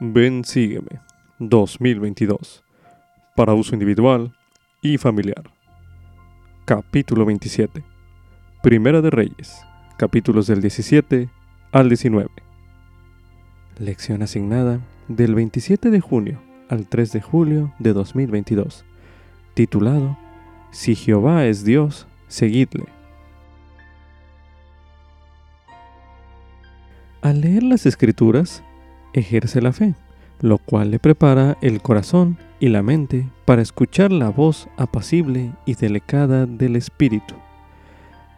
Ven Sígueme 2022 para uso individual y familiar. Capítulo 27. Primera de Reyes, capítulos del 17 al 19. Lección asignada del 27 de junio al 3 de julio de 2022, titulado Si Jehová es Dios, seguidle. Al leer las escrituras, ejerce la fe, lo cual le prepara el corazón y la mente para escuchar la voz apacible y delicada del Espíritu.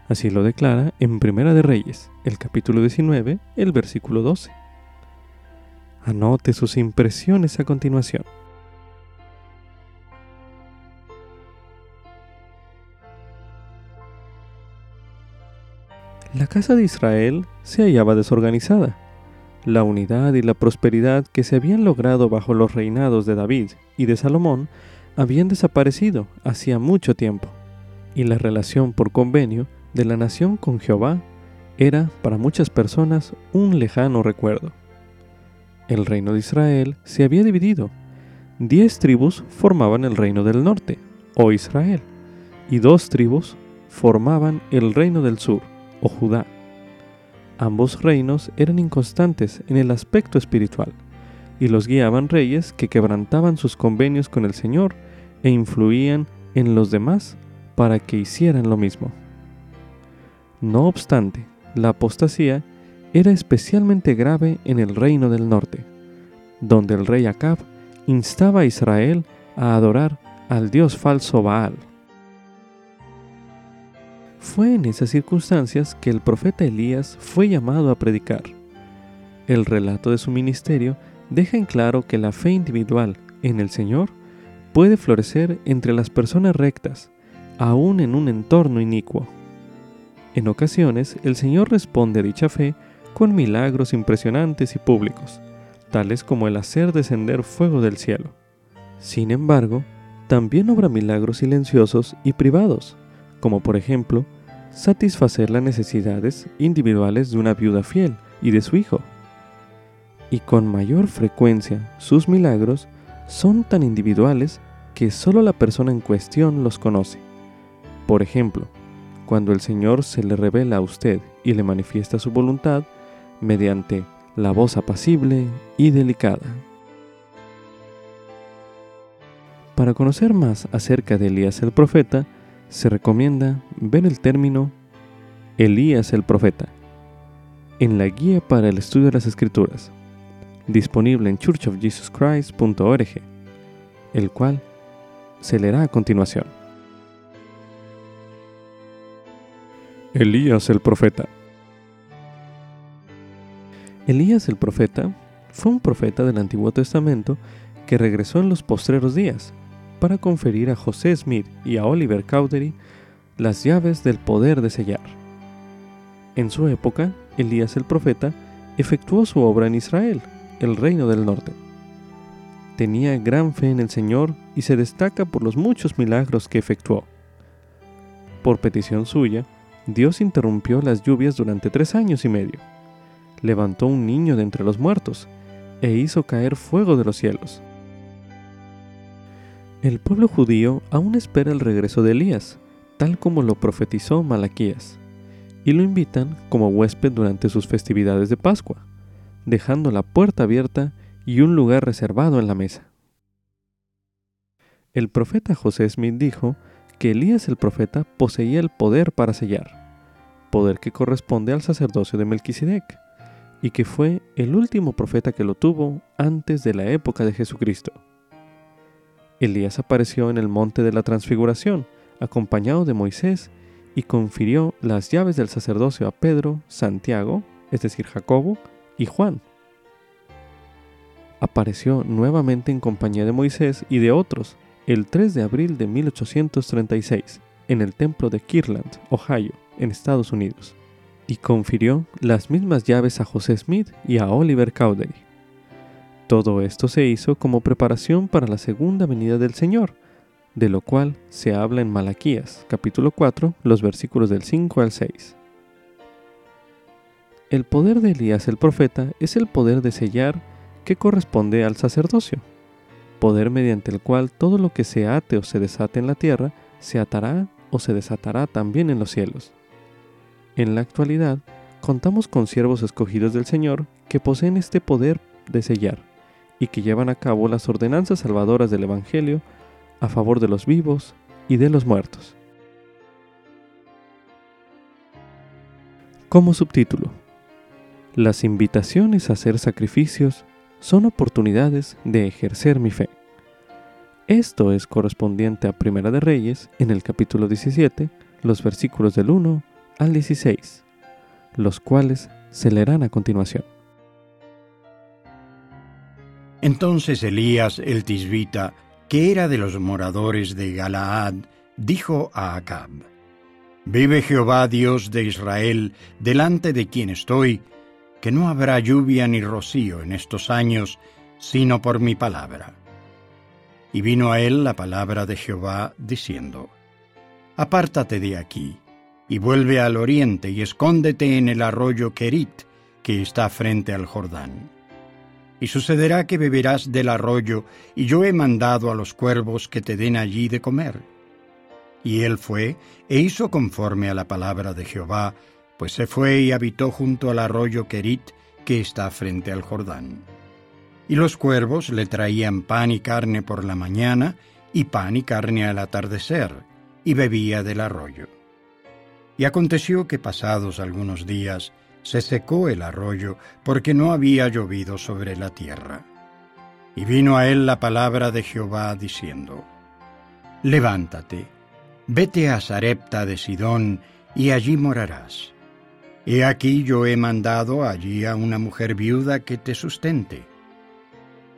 Así lo declara en Primera de Reyes, el capítulo 19, el versículo 12. Anote sus impresiones a continuación. La casa de Israel se hallaba desorganizada la unidad y la prosperidad que se habían logrado bajo los reinados de David y de Salomón habían desaparecido hacía mucho tiempo, y la relación por convenio de la nación con Jehová era para muchas personas un lejano recuerdo. El reino de Israel se había dividido. Diez tribus formaban el reino del norte, o Israel, y dos tribus formaban el reino del sur, o Judá. Ambos reinos eran inconstantes en el aspecto espiritual, y los guiaban reyes que quebrantaban sus convenios con el Señor e influían en los demás para que hicieran lo mismo. No obstante, la apostasía era especialmente grave en el reino del norte, donde el rey Acab instaba a Israel a adorar al dios falso Baal. Fue en esas circunstancias que el profeta Elías fue llamado a predicar. El relato de su ministerio deja en claro que la fe individual en el Señor puede florecer entre las personas rectas, aún en un entorno inicuo. En ocasiones, el Señor responde a dicha fe con milagros impresionantes y públicos, tales como el hacer descender fuego del cielo. Sin embargo, también obra milagros silenciosos y privados, como por ejemplo, satisfacer las necesidades individuales de una viuda fiel y de su hijo. Y con mayor frecuencia sus milagros son tan individuales que solo la persona en cuestión los conoce. Por ejemplo, cuando el Señor se le revela a usted y le manifiesta su voluntad mediante la voz apacible y delicada. Para conocer más acerca de Elías el profeta, se recomienda ver el término Elías el profeta en la guía para el estudio de las escrituras, disponible en churchofjesuschrist.org, el cual se leerá a continuación. Elías el profeta Elías el profeta fue un profeta del Antiguo Testamento que regresó en los postreros días para conferir a José Smith y a Oliver Cowdery las llaves del poder de sellar. En su época, Elías el profeta efectuó su obra en Israel, el reino del norte. Tenía gran fe en el Señor y se destaca por los muchos milagros que efectuó. Por petición suya, Dios interrumpió las lluvias durante tres años y medio. Levantó un niño de entre los muertos e hizo caer fuego de los cielos. El pueblo judío aún espera el regreso de Elías, tal como lo profetizó Malaquías, y lo invitan como huésped durante sus festividades de Pascua, dejando la puerta abierta y un lugar reservado en la mesa. El profeta José Smith dijo que Elías el profeta poseía el poder para sellar, poder que corresponde al sacerdocio de Melquisedec, y que fue el último profeta que lo tuvo antes de la época de Jesucristo. Elías apareció en el monte de la transfiguración, acompañado de Moisés, y confirió las llaves del sacerdocio a Pedro, Santiago, es decir, Jacobo, y Juan. Apareció nuevamente en compañía de Moisés y de otros el 3 de abril de 1836 en el templo de Kirtland, Ohio, en Estados Unidos, y confirió las mismas llaves a José Smith y a Oliver Cowdery. Todo esto se hizo como preparación para la segunda venida del Señor, de lo cual se habla en Malaquías, capítulo 4, los versículos del 5 al 6. El poder de Elías el profeta es el poder de sellar que corresponde al sacerdocio, poder mediante el cual todo lo que se ate o se desate en la tierra se atará o se desatará también en los cielos. En la actualidad, contamos con siervos escogidos del Señor que poseen este poder de sellar y que llevan a cabo las ordenanzas salvadoras del Evangelio a favor de los vivos y de los muertos. Como subtítulo, las invitaciones a hacer sacrificios son oportunidades de ejercer mi fe. Esto es correspondiente a Primera de Reyes en el capítulo 17, los versículos del 1 al 16, los cuales se leerán a continuación. Entonces Elías el tisbita, que era de los moradores de Galaad, dijo a Acab, Vive Jehová Dios de Israel, delante de quien estoy, que no habrá lluvia ni rocío en estos años, sino por mi palabra. Y vino a él la palabra de Jehová, diciendo, Apártate de aquí, y vuelve al oriente, y escóndete en el arroyo Kerit, que está frente al Jordán. Y sucederá que beberás del arroyo, y yo he mandado a los cuervos que te den allí de comer. Y él fue e hizo conforme a la palabra de Jehová, pues se fue y habitó junto al arroyo Kerit, que está frente al Jordán. Y los cuervos le traían pan y carne por la mañana, y pan y carne al atardecer, y bebía del arroyo. Y aconteció que pasados algunos días se secó el arroyo, porque no había llovido sobre la tierra. Y vino a él la palabra de Jehová diciendo, Levántate, Vete a Sarepta de Sidón, y allí morarás. He aquí yo he mandado allí a una mujer viuda que te sustente.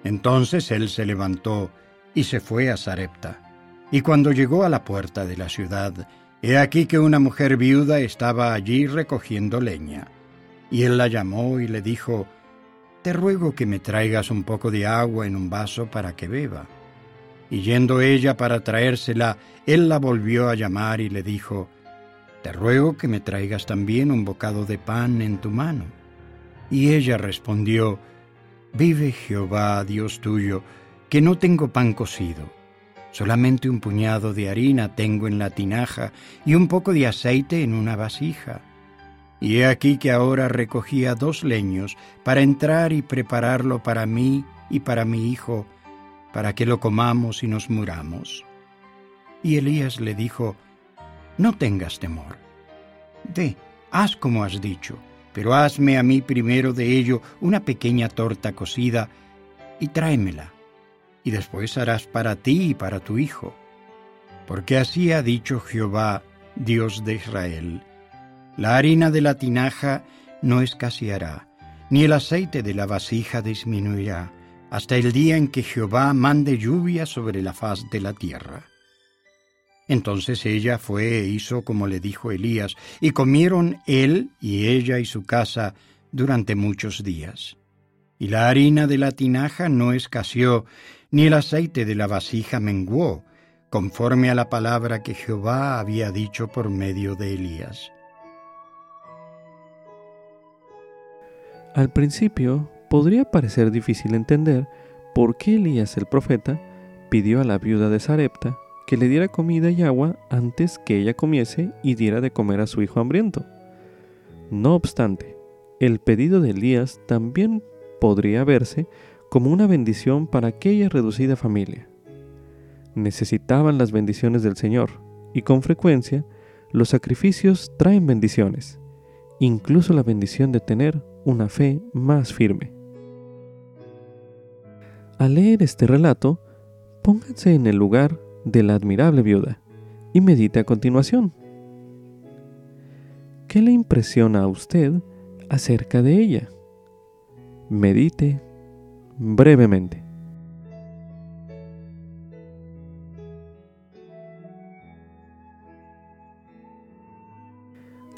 Entonces él se levantó y se fue a Sarepta. Y cuando llegó a la puerta de la ciudad, he aquí que una mujer viuda estaba allí recogiendo leña. Y él la llamó y le dijo, Te ruego que me traigas un poco de agua en un vaso para que beba. Y yendo ella para traérsela, él la volvió a llamar y le dijo, Te ruego que me traigas también un bocado de pan en tu mano. Y ella respondió, Vive Jehová, Dios tuyo, que no tengo pan cocido. Solamente un puñado de harina tengo en la tinaja y un poco de aceite en una vasija. Y he aquí que ahora recogía dos leños para entrar y prepararlo para mí y para mi hijo, para que lo comamos y nos muramos. Y Elías le dijo, No tengas temor. Ve, haz como has dicho, pero hazme a mí primero de ello una pequeña torta cocida y tráemela, y después harás para ti y para tu hijo. Porque así ha dicho Jehová, Dios de Israel, la harina de la tinaja no escaseará, ni el aceite de la vasija disminuirá, hasta el día en que Jehová mande lluvia sobre la faz de la tierra. Entonces ella fue e hizo como le dijo Elías, y comieron él y ella y su casa durante muchos días. Y la harina de la tinaja no escaseó, ni el aceite de la vasija menguó, conforme a la palabra que Jehová había dicho por medio de Elías. Al principio, podría parecer difícil entender por qué Elías el profeta pidió a la viuda de Sarepta que le diera comida y agua antes que ella comiese y diera de comer a su hijo hambriento. No obstante, el pedido de Elías también podría verse como una bendición para aquella reducida familia. Necesitaban las bendiciones del Señor y con frecuencia los sacrificios traen bendiciones, incluso la bendición de tener una fe más firme. Al leer este relato, pónganse en el lugar de la admirable viuda y medite a continuación. ¿Qué le impresiona a usted acerca de ella? Medite brevemente.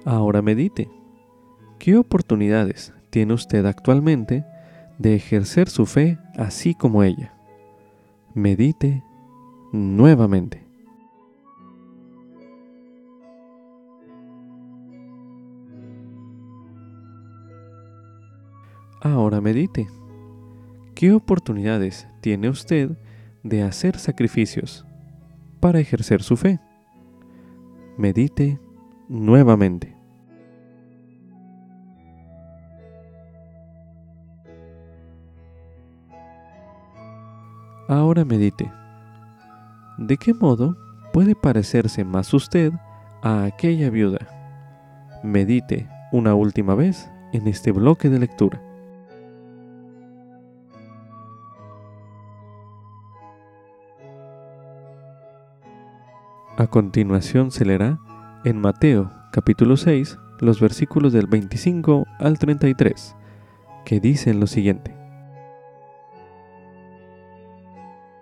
Ahora medite. ¿Qué oportunidades tiene usted actualmente de ejercer su fe así como ella. Medite nuevamente. Ahora medite. ¿Qué oportunidades tiene usted de hacer sacrificios para ejercer su fe? Medite nuevamente. Ahora medite. ¿De qué modo puede parecerse más usted a aquella viuda? Medite una última vez en este bloque de lectura. A continuación se leerá en Mateo capítulo 6 los versículos del 25 al 33, que dicen lo siguiente.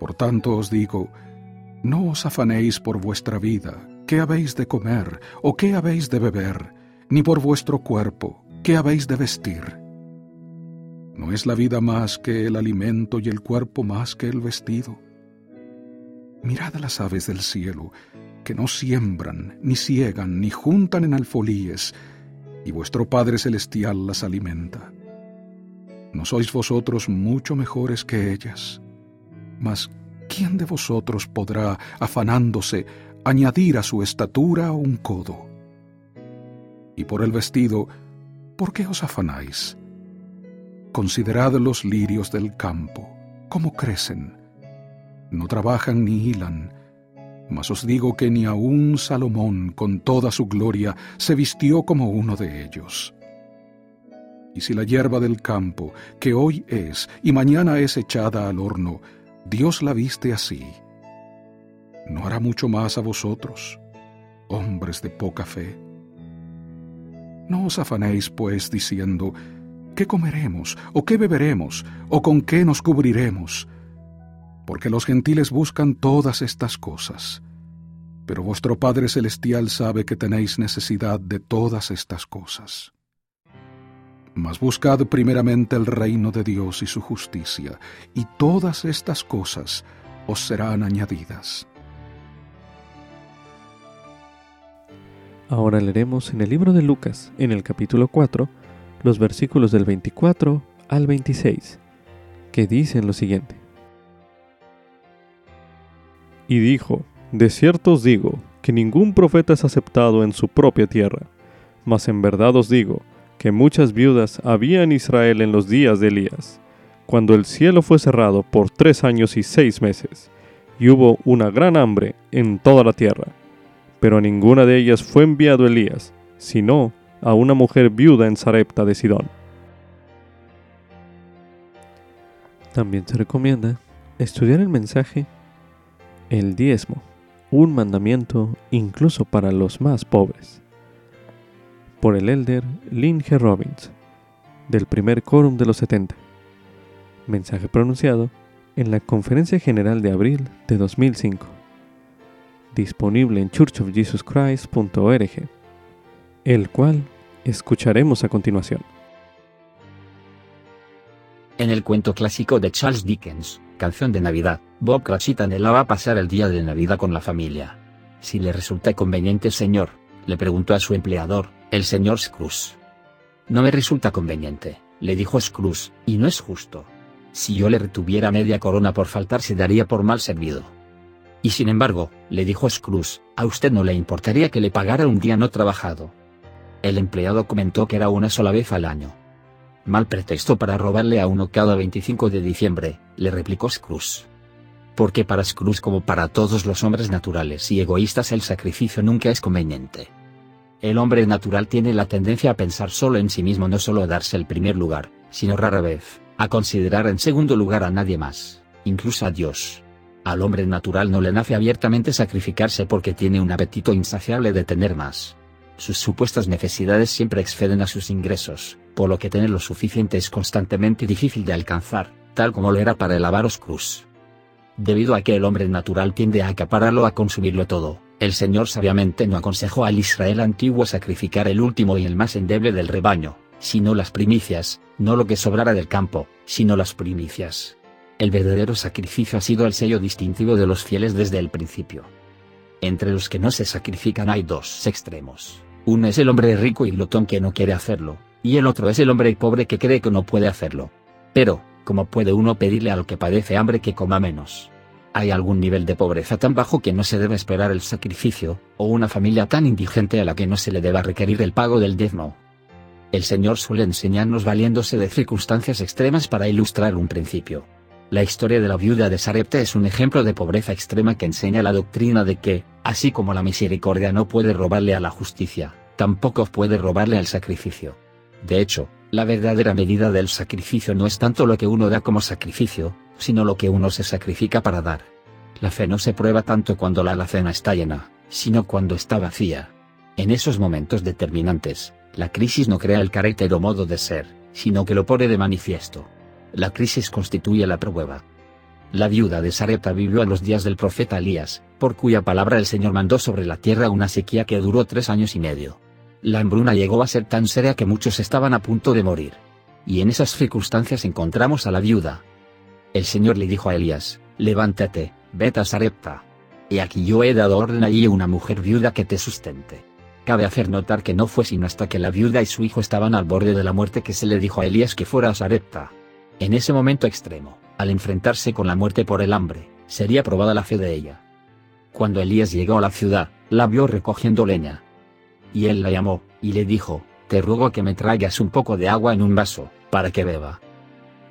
Por tanto os digo, no os afanéis por vuestra vida, qué habéis de comer o qué habéis de beber, ni por vuestro cuerpo, qué habéis de vestir. ¿No es la vida más que el alimento y el cuerpo más que el vestido? Mirad las aves del cielo, que no siembran, ni ciegan, ni juntan en alfolíes, y vuestro Padre Celestial las alimenta. ¿No sois vosotros mucho mejores que ellas? Mas, ¿quién de vosotros podrá, afanándose, añadir a su estatura un codo? Y por el vestido, ¿por qué os afanáis? Considerad los lirios del campo, cómo crecen. No trabajan ni hilan, mas os digo que ni aun Salomón, con toda su gloria, se vistió como uno de ellos. Y si la hierba del campo, que hoy es y mañana es echada al horno, Dios la viste así, ¿no hará mucho más a vosotros, hombres de poca fe? No os afanéis, pues, diciendo, ¿qué comeremos? ¿O qué beberemos? ¿O con qué nos cubriremos? porque los gentiles buscan todas estas cosas. Pero vuestro Padre Celestial sabe que tenéis necesidad de todas estas cosas. Mas buscad primeramente el reino de Dios y su justicia, y todas estas cosas os serán añadidas. Ahora leeremos en el libro de Lucas, en el capítulo 4, los versículos del 24 al 26, que dicen lo siguiente. Y dijo, De cierto os digo, que ningún profeta es aceptado en su propia tierra. Mas en verdad os digo, que muchas viudas había en Israel en los días de Elías, cuando el cielo fue cerrado por tres años y seis meses, y hubo una gran hambre en toda la tierra. Pero a ninguna de ellas fue enviado Elías, sino a una mujer viuda en Sarepta de Sidón. También se recomienda estudiar el mensaje el diezmo, un mandamiento incluso para los más pobres. Por el elder Lynn. Robbins, del primer quórum de los 70. Mensaje pronunciado en la Conferencia General de abril de 2005. Disponible en churchofjesuschrist.org, el cual escucharemos a continuación. En el cuento clásico de Charles Dickens, Canción de Navidad, Bob Cratchit anhelaba pasar el día de Navidad con la familia. Si le resulta conveniente, señor, le preguntó a su empleador, el señor Scrooge. No me resulta conveniente, le dijo Scrooge, y no es justo. Si yo le retuviera media corona por faltar se daría por mal servido. Y sin embargo, le dijo Scrooge, a usted no le importaría que le pagara un día no trabajado. El empleado comentó que era una sola vez al año. Mal pretexto para robarle a uno cada 25 de diciembre, le replicó Scrooge. Porque para Scrooge como para todos los hombres naturales y egoístas el sacrificio nunca es conveniente. El hombre natural tiene la tendencia a pensar solo en sí mismo, no solo a darse el primer lugar, sino rara vez, a considerar en segundo lugar a nadie más, incluso a Dios. Al hombre natural no le nace abiertamente sacrificarse porque tiene un apetito insaciable de tener más. Sus supuestas necesidades siempre exceden a sus ingresos, por lo que tener lo suficiente es constantemente difícil de alcanzar, tal como lo era para el avaros Cruz. Debido a que el hombre natural tiende a acapararlo a consumirlo todo, el Señor sabiamente no aconsejó al Israel antiguo sacrificar el último y el más endeble del rebaño, sino las primicias, no lo que sobrara del campo, sino las primicias. El verdadero sacrificio ha sido el sello distintivo de los fieles desde el principio. Entre los que no se sacrifican hay dos extremos. Uno es el hombre rico y glotón que no quiere hacerlo, y el otro es el hombre pobre que cree que no puede hacerlo. Pero, ¿cómo puede uno pedirle a lo que padece hambre que coma menos? ¿Hay algún nivel de pobreza tan bajo que no se debe esperar el sacrificio, o una familia tan indigente a la que no se le deba requerir el pago del diezmo? El Señor suele enseñarnos valiéndose de circunstancias extremas para ilustrar un principio. La historia de la viuda de Sarepta es un ejemplo de pobreza extrema que enseña la doctrina de que, así como la misericordia no puede robarle a la justicia, tampoco puede robarle al sacrificio. De hecho, la verdadera medida del sacrificio no es tanto lo que uno da como sacrificio, sino lo que uno se sacrifica para dar. La fe no se prueba tanto cuando la alacena está llena, sino cuando está vacía. En esos momentos determinantes, la crisis no crea el carácter o modo de ser, sino que lo pone de manifiesto. La crisis constituye la prueba. La viuda de Sarepta vivió a los días del profeta Elías, por cuya palabra el Señor mandó sobre la tierra una sequía que duró tres años y medio. La hambruna llegó a ser tan seria que muchos estaban a punto de morir. Y en esas circunstancias encontramos a la viuda. El Señor le dijo a Elías, levántate, vete a Sarepta. Y aquí yo he dado orden allí a una mujer viuda que te sustente. Cabe hacer notar que no fue sino hasta que la viuda y su hijo estaban al borde de la muerte que se le dijo a Elías que fuera a Sarepta. En ese momento extremo, al enfrentarse con la muerte por el hambre, sería probada la fe de ella. Cuando Elías llegó a la ciudad, la vio recogiendo leña. Y él la llamó, y le dijo, te ruego que me traigas un poco de agua en un vaso, para que beba.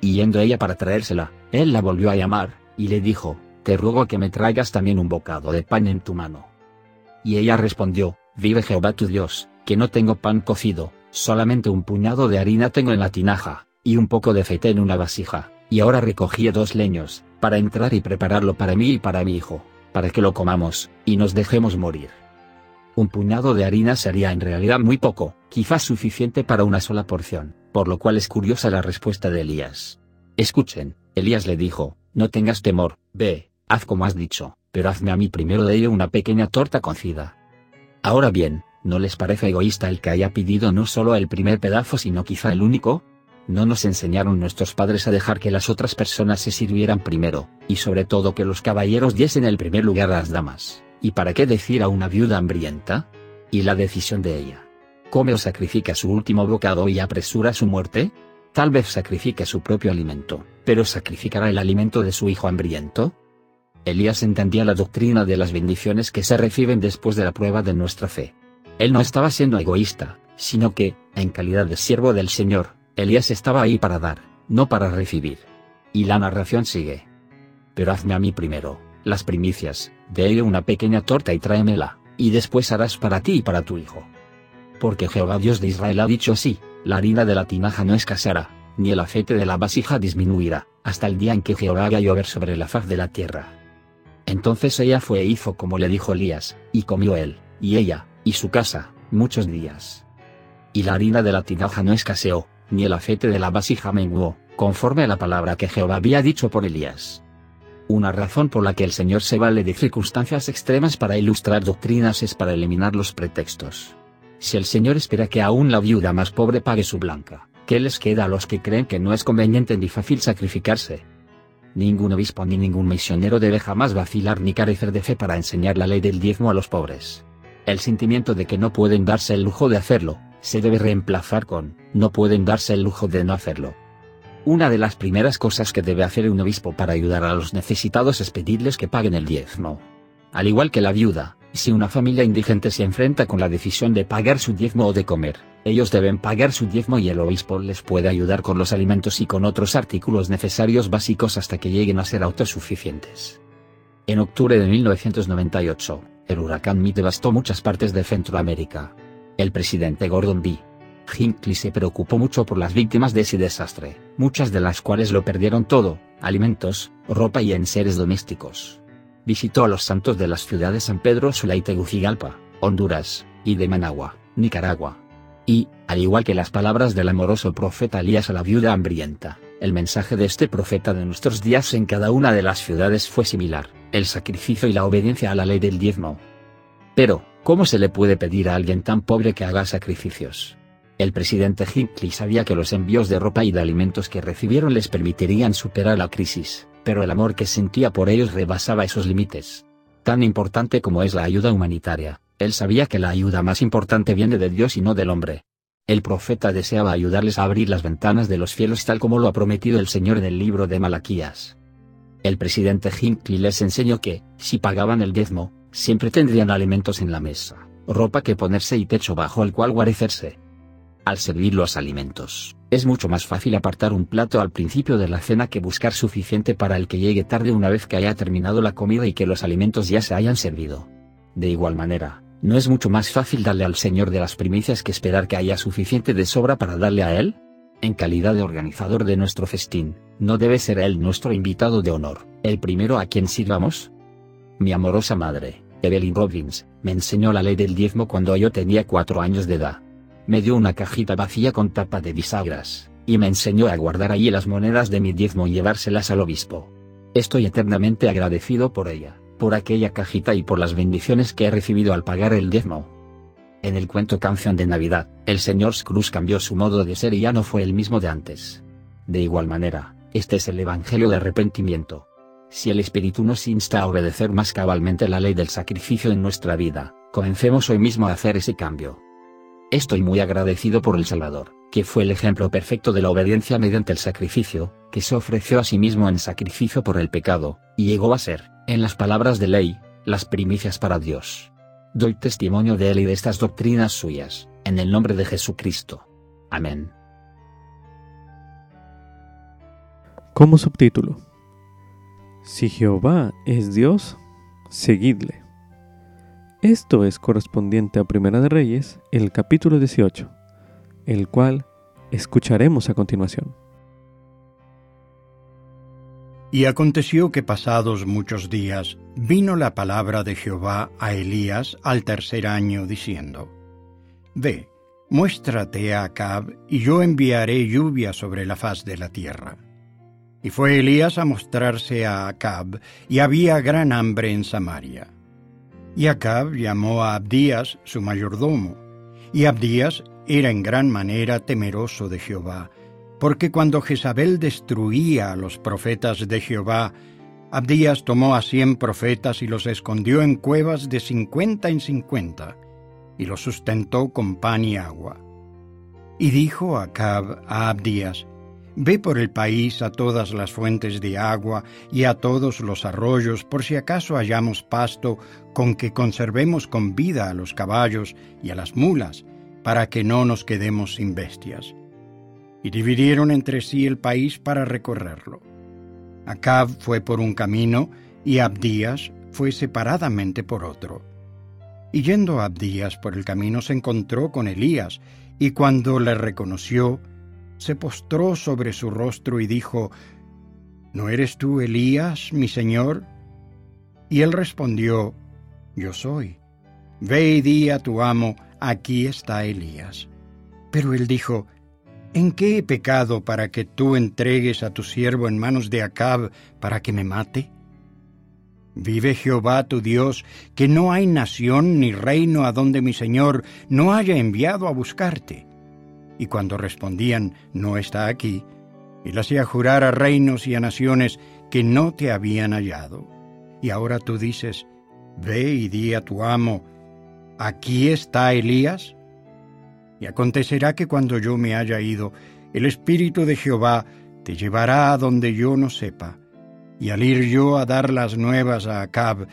Y yendo ella para traérsela, él la volvió a llamar, y le dijo, te ruego que me traigas también un bocado de pan en tu mano. Y ella respondió, Vive Jehová tu Dios, que no tengo pan cocido, solamente un puñado de harina tengo en la tinaja, y un poco de aceite en una vasija, y ahora recogí dos leños, para entrar y prepararlo para mí y para mi hijo, para que lo comamos, y nos dejemos morir. Un puñado de harina sería en realidad muy poco, quizás suficiente para una sola porción, por lo cual es curiosa la respuesta de Elías. Escuchen, Elías le dijo, no tengas temor, ve, haz como has dicho, pero hazme a mí primero de ello una pequeña torta cocida, Ahora bien, ¿no les parece egoísta el que haya pedido no solo el primer pedazo sino quizá el único? ¿No nos enseñaron nuestros padres a dejar que las otras personas se sirvieran primero, y sobre todo que los caballeros diesen el primer lugar a las damas? ¿Y para qué decir a una viuda hambrienta? ¿Y la decisión de ella? ¿Come o sacrifica su último bocado y apresura su muerte? Tal vez sacrifique su propio alimento, pero ¿sacrificará el alimento de su hijo hambriento? Elías entendía la doctrina de las bendiciones que se reciben después de la prueba de nuestra fe. Él no estaba siendo egoísta, sino que, en calidad de siervo del Señor, Elías estaba ahí para dar, no para recibir. Y la narración sigue. Pero hazme a mí primero, las primicias, de ello una pequeña torta y tráemela, y después harás para ti y para tu hijo. Porque Jehová Dios de Israel ha dicho así, la harina de la tinaja no escaseará, ni el aceite de la vasija disminuirá, hasta el día en que Jehová haga llover sobre la faz de la tierra. Entonces ella fue e hizo como le dijo Elías, y comió él, y ella, y su casa, muchos días. Y la harina de la tinaja no escaseó, ni el aceite de la vasija menguó, conforme a la palabra que Jehová había dicho por Elías. Una razón por la que el Señor se vale de circunstancias extremas para ilustrar doctrinas es para eliminar los pretextos. Si el Señor espera que aún la viuda más pobre pague su blanca, ¿qué les queda a los que creen que no es conveniente ni fácil sacrificarse? Ningún obispo ni ningún misionero debe jamás vacilar ni carecer de fe para enseñar la ley del diezmo a los pobres. El sentimiento de que no pueden darse el lujo de hacerlo, se debe reemplazar con, no pueden darse el lujo de no hacerlo. Una de las primeras cosas que debe hacer un obispo para ayudar a los necesitados es pedirles que paguen el diezmo. Al igual que la viuda, si una familia indigente se enfrenta con la decisión de pagar su diezmo o de comer, ellos deben pagar su diezmo y el obispo les puede ayudar con los alimentos y con otros artículos necesarios básicos hasta que lleguen a ser autosuficientes. En octubre de 1998, el huracán Mitch devastó muchas partes de Centroamérica. El presidente Gordon B. Hinckley se preocupó mucho por las víctimas de ese desastre, muchas de las cuales lo perdieron todo, alimentos, ropa y enseres domésticos visitó a los santos de las ciudades San Pedro Sula y Tegucigalpa, Honduras, y de Managua, Nicaragua. Y, al igual que las palabras del amoroso profeta Elías a la viuda hambrienta, el mensaje de este profeta de nuestros días en cada una de las ciudades fue similar, el sacrificio y la obediencia a la ley del diezmo. Pero, ¿cómo se le puede pedir a alguien tan pobre que haga sacrificios? El presidente Hinckley sabía que los envíos de ropa y de alimentos que recibieron les permitirían superar la crisis, pero el amor que sentía por ellos rebasaba esos límites. Tan importante como es la ayuda humanitaria, él sabía que la ayuda más importante viene de Dios y no del hombre. El profeta deseaba ayudarles a abrir las ventanas de los cielos tal como lo ha prometido el Señor en el libro de Malaquías. El presidente Hinckley les enseñó que, si pagaban el diezmo, siempre tendrían alimentos en la mesa, ropa que ponerse y techo bajo el cual guarecerse. Al servir los alimentos, es mucho más fácil apartar un plato al principio de la cena que buscar suficiente para el que llegue tarde una vez que haya terminado la comida y que los alimentos ya se hayan servido. De igual manera, ¿no es mucho más fácil darle al Señor de las primicias que esperar que haya suficiente de sobra para darle a Él? En calidad de organizador de nuestro festín, ¿no debe ser Él nuestro invitado de honor, el primero a quien sirvamos? Mi amorosa madre, Evelyn Robbins, me enseñó la ley del diezmo cuando yo tenía cuatro años de edad. Me dio una cajita vacía con tapa de bisagras, y me enseñó a guardar allí las monedas de mi diezmo y llevárselas al obispo. Estoy eternamente agradecido por ella, por aquella cajita y por las bendiciones que he recibido al pagar el diezmo. En el cuento Canción de Navidad, el señor Scrooge cambió su modo de ser y ya no fue el mismo de antes. De igual manera, este es el Evangelio de arrepentimiento. Si el Espíritu nos insta a obedecer más cabalmente la ley del sacrificio en nuestra vida, comencemos hoy mismo a hacer ese cambio. Estoy muy agradecido por el Salvador, que fue el ejemplo perfecto de la obediencia mediante el sacrificio, que se ofreció a sí mismo en sacrificio por el pecado, y llegó a ser, en las palabras de ley, las primicias para Dios. Doy testimonio de él y de estas doctrinas suyas, en el nombre de Jesucristo. Amén. Como subtítulo. Si Jehová es Dios, seguidle. Esto es correspondiente a Primera de Reyes, el capítulo 18, el cual escucharemos a continuación. Y aconteció que pasados muchos días vino la palabra de Jehová a Elías al tercer año, diciendo, Ve, muéstrate a Acab, y yo enviaré lluvia sobre la faz de la tierra. Y fue Elías a mostrarse a Acab, y había gran hambre en Samaria. Y Acab llamó a Abdías, su mayordomo, y Abdías era en gran manera temeroso de Jehová, porque cuando Jezabel destruía a los profetas de Jehová, Abdías tomó a cien profetas y los escondió en cuevas de cincuenta en cincuenta, y los sustentó con pan y agua. Y dijo Acab a Abdías, Ve por el país a todas las fuentes de agua y a todos los arroyos, por si acaso hallamos pasto con que conservemos con vida a los caballos y a las mulas, para que no nos quedemos sin bestias. Y dividieron entre sí el país para recorrerlo. Acab fue por un camino y Abdías fue separadamente por otro. Y yendo Abdías por el camino se encontró con Elías, y cuando le reconoció, se postró sobre su rostro y dijo, ¿No eres tú Elías, mi señor? Y él respondió, Yo soy. Ve y di a tu amo, aquí está Elías. Pero él dijo, ¿En qué he pecado para que tú entregues a tu siervo en manos de Acab para que me mate? Vive Jehová tu Dios, que no hay nación ni reino a donde mi Señor no haya enviado a buscarte y cuando respondían, no está aquí, él hacía jurar a reinos y a naciones que no te habían hallado. Y ahora tú dices, ve y di a tu amo, ¿aquí está Elías? Y acontecerá que cuando yo me haya ido, el Espíritu de Jehová te llevará a donde yo no sepa, y al ir yo a dar las nuevas a Acab,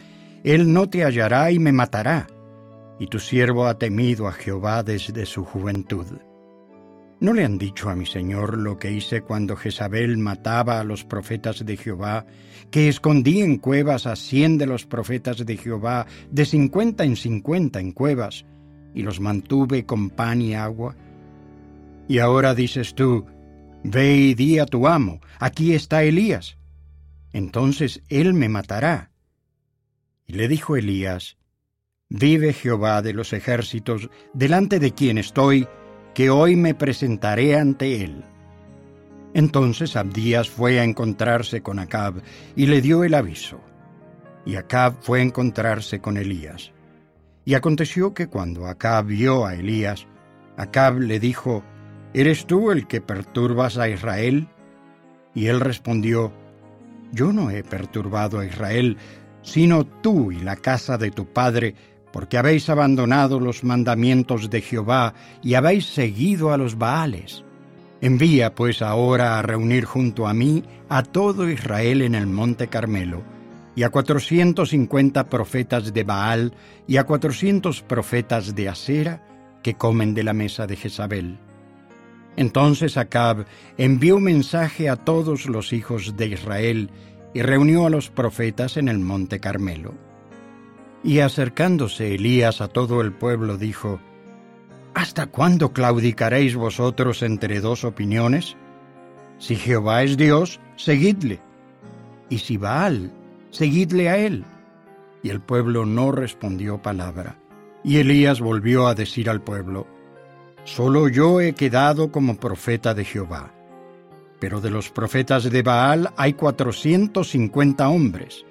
él no te hallará y me matará. Y tu siervo ha temido a Jehová desde su juventud. ¿No le han dicho a mi señor lo que hice cuando Jezabel mataba a los profetas de Jehová, que escondí en cuevas a cien de los profetas de Jehová, de cincuenta en cincuenta en cuevas, y los mantuve con pan y agua? Y ahora dices tú, Ve y di a tu amo, aquí está Elías. Entonces él me matará. Y le dijo Elías, Vive Jehová de los ejércitos, delante de quien estoy, que hoy me presentaré ante él. Entonces Abdías fue a encontrarse con Acab y le dio el aviso. Y Acab fue a encontrarse con Elías. Y aconteció que cuando Acab vio a Elías, Acab le dijo, ¿Eres tú el que perturbas a Israel? Y él respondió, Yo no he perturbado a Israel, sino tú y la casa de tu padre, porque habéis abandonado los mandamientos de Jehová y habéis seguido a los Baales. Envía pues ahora a reunir junto a mí a todo Israel en el monte Carmelo, y a cuatrocientos cincuenta profetas de Baal y a cuatrocientos profetas de Asera que comen de la mesa de Jezabel. Entonces Acab envió mensaje a todos los hijos de Israel y reunió a los profetas en el monte Carmelo. Y acercándose Elías a todo el pueblo dijo, ¿Hasta cuándo claudicaréis vosotros entre dos opiniones? Si Jehová es Dios, seguidle, y si Baal, seguidle a él. Y el pueblo no respondió palabra. Y Elías volvió a decir al pueblo, Solo yo he quedado como profeta de Jehová. Pero de los profetas de Baal hay cuatrocientos cincuenta hombres.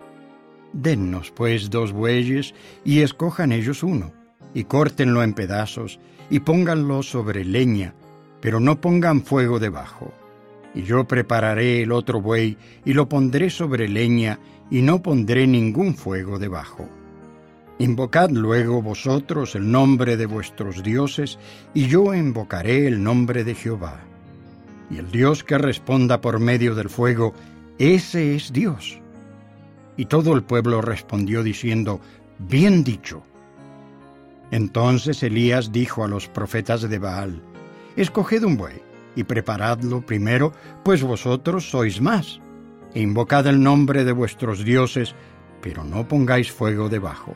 Dennos pues dos bueyes y escojan ellos uno, y córtenlo en pedazos, y pónganlo sobre leña, pero no pongan fuego debajo. Y yo prepararé el otro buey, y lo pondré sobre leña, y no pondré ningún fuego debajo. Invocad luego vosotros el nombre de vuestros dioses, y yo invocaré el nombre de Jehová. Y el Dios que responda por medio del fuego, ese es Dios. Y todo el pueblo respondió diciendo, Bien dicho. Entonces Elías dijo a los profetas de Baal, Escoged un buey y preparadlo primero, pues vosotros sois más. E invocad el nombre de vuestros dioses, pero no pongáis fuego debajo.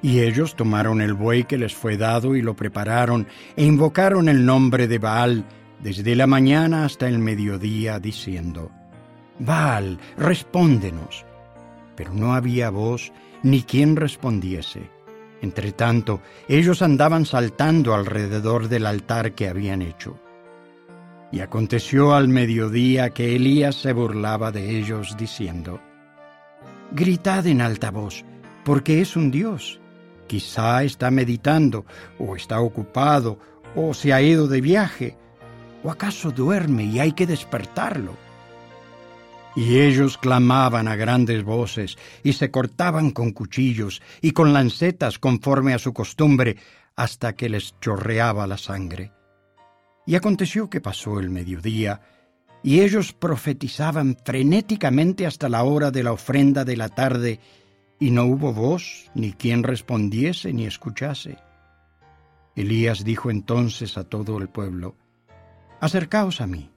Y ellos tomaron el buey que les fue dado y lo prepararon, e invocaron el nombre de Baal desde la mañana hasta el mediodía, diciendo, Baal, respóndenos pero no había voz ni quien respondiese. Entretanto, ellos andaban saltando alrededor del altar que habían hecho. Y aconteció al mediodía que Elías se burlaba de ellos, diciendo, Gritad en alta voz, porque es un Dios. Quizá está meditando, o está ocupado, o se ha ido de viaje, o acaso duerme y hay que despertarlo. Y ellos clamaban a grandes voces, y se cortaban con cuchillos y con lancetas conforme a su costumbre, hasta que les chorreaba la sangre. Y aconteció que pasó el mediodía, y ellos profetizaban frenéticamente hasta la hora de la ofrenda de la tarde, y no hubo voz, ni quien respondiese ni escuchase. Elías dijo entonces a todo el pueblo, Acercaos a mí.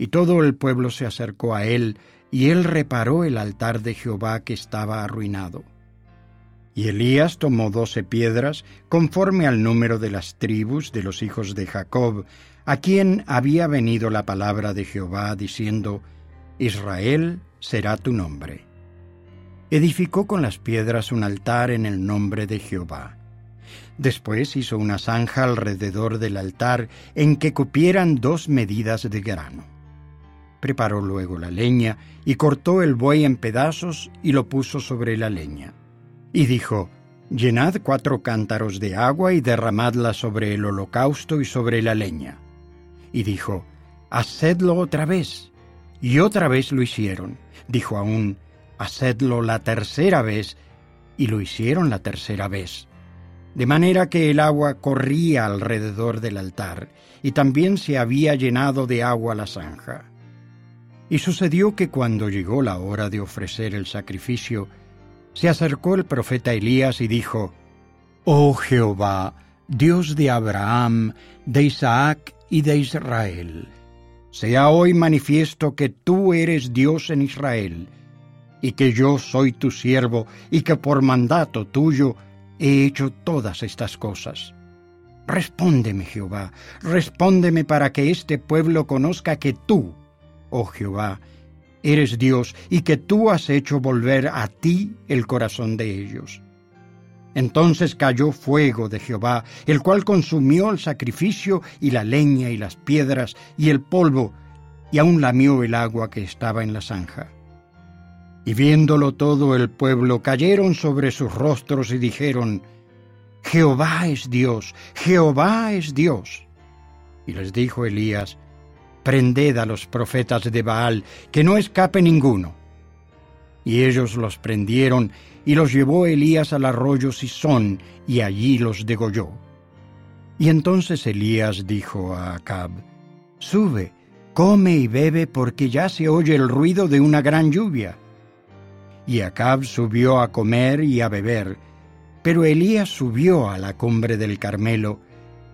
Y todo el pueblo se acercó a él, y él reparó el altar de Jehová que estaba arruinado. Y Elías tomó doce piedras, conforme al número de las tribus de los hijos de Jacob, a quien había venido la palabra de Jehová, diciendo, Israel será tu nombre. Edificó con las piedras un altar en el nombre de Jehová. Después hizo una zanja alrededor del altar en que cupieran dos medidas de grano. Preparó luego la leña y cortó el buey en pedazos y lo puso sobre la leña. Y dijo, Llenad cuatro cántaros de agua y derramadla sobre el holocausto y sobre la leña. Y dijo, Hacedlo otra vez. Y otra vez lo hicieron. Dijo aún, Hacedlo la tercera vez. Y lo hicieron la tercera vez. De manera que el agua corría alrededor del altar, y también se había llenado de agua la zanja. Y sucedió que cuando llegó la hora de ofrecer el sacrificio, se acercó el profeta Elías y dijo, Oh Jehová, Dios de Abraham, de Isaac y de Israel, sea hoy manifiesto que tú eres Dios en Israel, y que yo soy tu siervo, y que por mandato tuyo he hecho todas estas cosas. Respóndeme, Jehová, respóndeme para que este pueblo conozca que tú, oh Jehová, eres Dios y que tú has hecho volver a ti el corazón de ellos. Entonces cayó fuego de Jehová, el cual consumió el sacrificio y la leña y las piedras y el polvo, y aun lamió el agua que estaba en la zanja. Y viéndolo todo el pueblo cayeron sobre sus rostros y dijeron, Jehová es Dios, Jehová es Dios. Y les dijo Elías, prended a los profetas de Baal, que no escape ninguno. Y ellos los prendieron y los llevó Elías al arroyo Sison y allí los degolló. Y entonces Elías dijo a Acab, Sube, come y bebe porque ya se oye el ruido de una gran lluvia. Y Acab subió a comer y a beber, pero Elías subió a la cumbre del Carmelo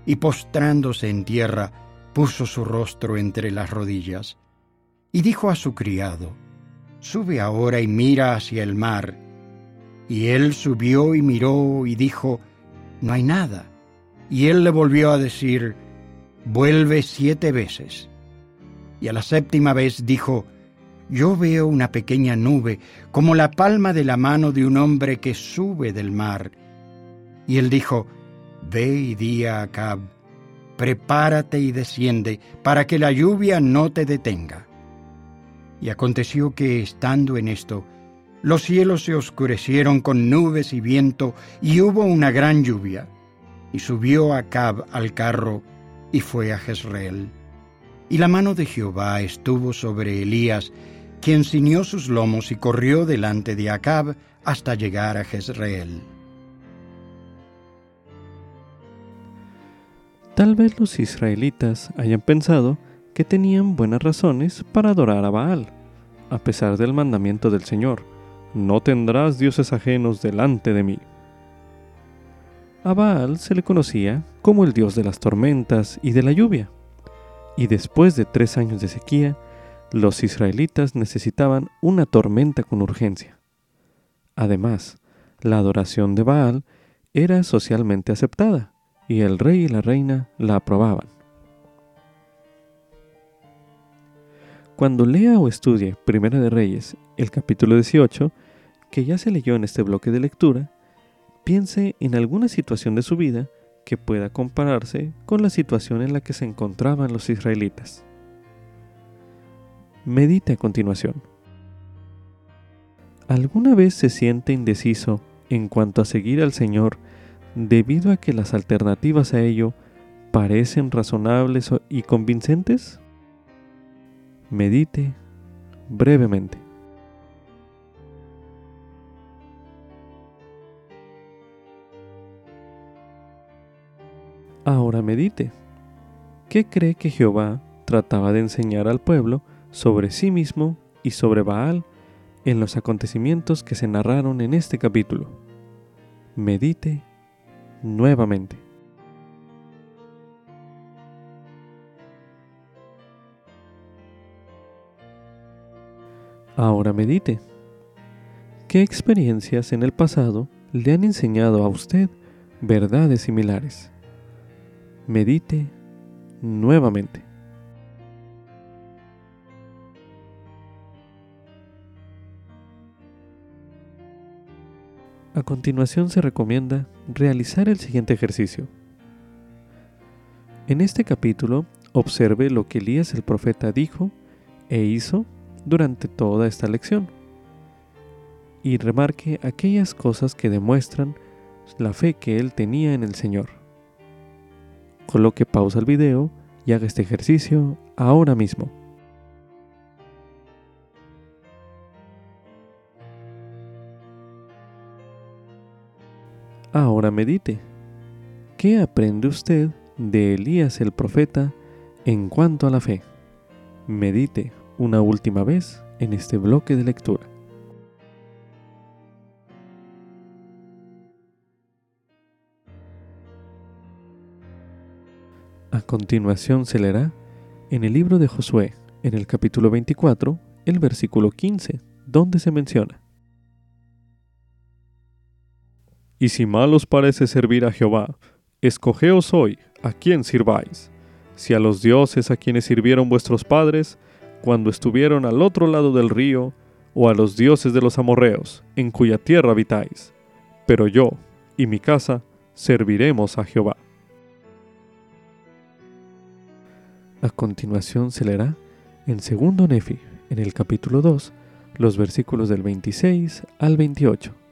y postrándose en tierra, puso su rostro entre las rodillas. Y dijo a su criado, Sube ahora y mira hacia el mar. Y él subió y miró y dijo, No hay nada. Y él le volvió a decir, Vuelve siete veces. Y a la séptima vez dijo, Yo veo una pequeña nube, como la palma de la mano de un hombre que sube del mar. Y él dijo, Ve y di a Acab, prepárate y desciende, para que la lluvia no te detenga. Y aconteció que, estando en esto, los cielos se oscurecieron con nubes y viento, y hubo una gran lluvia. Y subió Acab al carro, y fue a Jezreel. Y la mano de Jehová estuvo sobre Elías, quien ciñó sus lomos y corrió delante de Acab hasta llegar a Jezreel. Tal vez los israelitas hayan pensado que tenían buenas razones para adorar a Baal, a pesar del mandamiento del Señor, no tendrás dioses ajenos delante de mí. A Baal se le conocía como el dios de las tormentas y de la lluvia, y después de tres años de sequía, los israelitas necesitaban una tormenta con urgencia. Además, la adoración de Baal era socialmente aceptada, y el rey y la reina la aprobaban. Cuando lea o estudie Primera de Reyes, el capítulo 18, que ya se leyó en este bloque de lectura, piense en alguna situación de su vida que pueda compararse con la situación en la que se encontraban los israelitas. Medite a continuación. ¿Alguna vez se siente indeciso en cuanto a seguir al Señor debido a que las alternativas a ello parecen razonables y convincentes? Medite brevemente. Ahora medite. ¿Qué cree que Jehová trataba de enseñar al pueblo sobre sí mismo y sobre Baal en los acontecimientos que se narraron en este capítulo? Medite nuevamente. Ahora medite. ¿Qué experiencias en el pasado le han enseñado a usted verdades similares? Medite nuevamente. A continuación se recomienda realizar el siguiente ejercicio. En este capítulo observe lo que Elías el profeta dijo e hizo durante toda esta lección y remarque aquellas cosas que demuestran la fe que él tenía en el Señor. Coloque pausa al video y haga este ejercicio ahora mismo. Ahora medite. ¿Qué aprende usted de Elías el profeta en cuanto a la fe? Medite una última vez en este bloque de lectura. A continuación se leerá en el libro de Josué, en el capítulo 24, el versículo 15, donde se menciona. Y si mal os parece servir a Jehová, escogeos hoy a quién sirváis, si a los dioses a quienes sirvieron vuestros padres, cuando estuvieron al otro lado del río, o a los dioses de los amorreos, en cuya tierra habitáis. Pero yo y mi casa serviremos a Jehová. A continuación se leerá en segundo Nefi, en el capítulo 2, los versículos del 26 al 28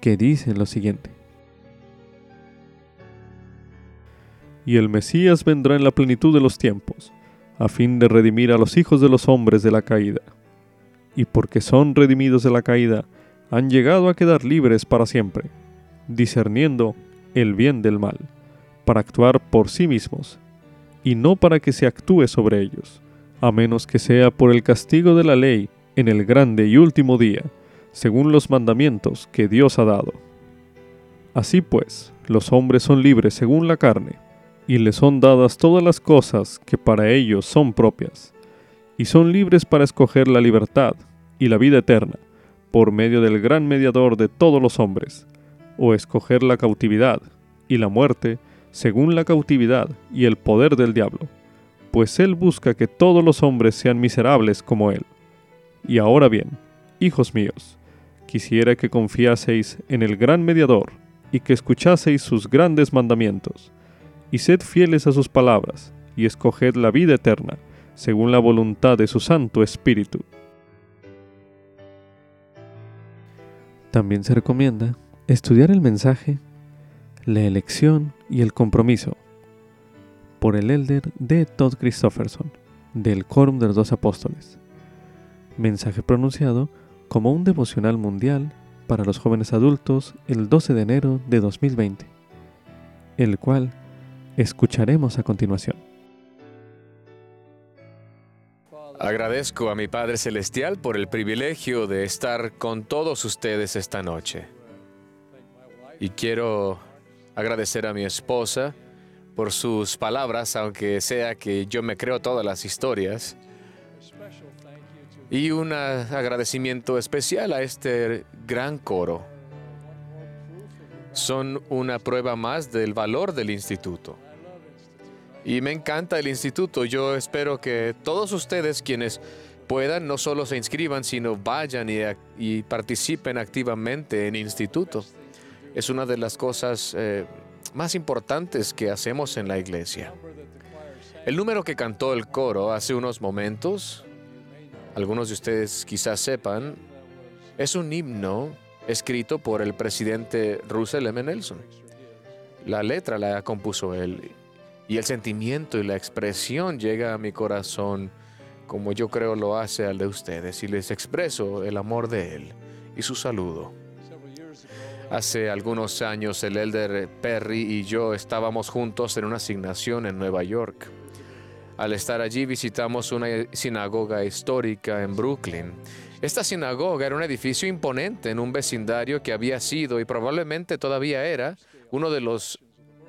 que dicen lo siguiente. Y el Mesías vendrá en la plenitud de los tiempos, a fin de redimir a los hijos de los hombres de la caída. y porque son redimidos de la caída, han llegado a quedar libres para siempre, discerniendo el bien del mal, para actuar por sí mismos, y no para que se actúe sobre ellos, a menos que sea por el castigo de la ley en el grande y último día, según los mandamientos que Dios ha dado. Así pues, los hombres son libres según la carne, y les son dadas todas las cosas que para ellos son propias, y son libres para escoger la libertad y la vida eterna, por medio del gran mediador de todos los hombres, o escoger la cautividad y la muerte según la cautividad y el poder del diablo, pues él busca que todos los hombres sean miserables como él. Y ahora bien, hijos míos, quisiera que confiaseis en el gran mediador y que escuchaseis sus grandes mandamientos, y sed fieles a sus palabras, y escoged la vida eterna, según la voluntad de su Santo Espíritu. También se recomienda estudiar el mensaje, la elección y el compromiso por el elder D. Todd Christofferson del Quórum de los Dos Apóstoles. Mensaje pronunciado como un devocional mundial para los jóvenes adultos el 12 de enero de 2020, el cual escucharemos a continuación. Agradezco a mi Padre Celestial por el privilegio de estar con todos ustedes esta noche. Y quiero agradecer a mi esposa por sus palabras, aunque sea que yo me creo todas las historias. Y un agradecimiento especial a este gran coro. Son una prueba más del valor del instituto. Y me encanta el instituto. Yo espero que todos ustedes quienes puedan no solo se inscriban, sino vayan y, participen activamente en instituto. Es una de las cosas eh, más importantes que hacemos en la iglesia. El número que cantó el coro hace unos momentos, algunos de ustedes quizás sepan, es un himno escrito por el presidente Russell M. Nelson. La letra la compuso él y el sentimiento y la expresión llega a mi corazón como yo creo lo hace al de ustedes y les expreso el amor de él y su saludo. Hace algunos años el elder Perry y yo estábamos juntos en una asignación en Nueva York. Al estar allí visitamos una sinagoga histórica en Brooklyn. Esta sinagoga era un edificio imponente en un vecindario que había sido y probablemente todavía era uno de los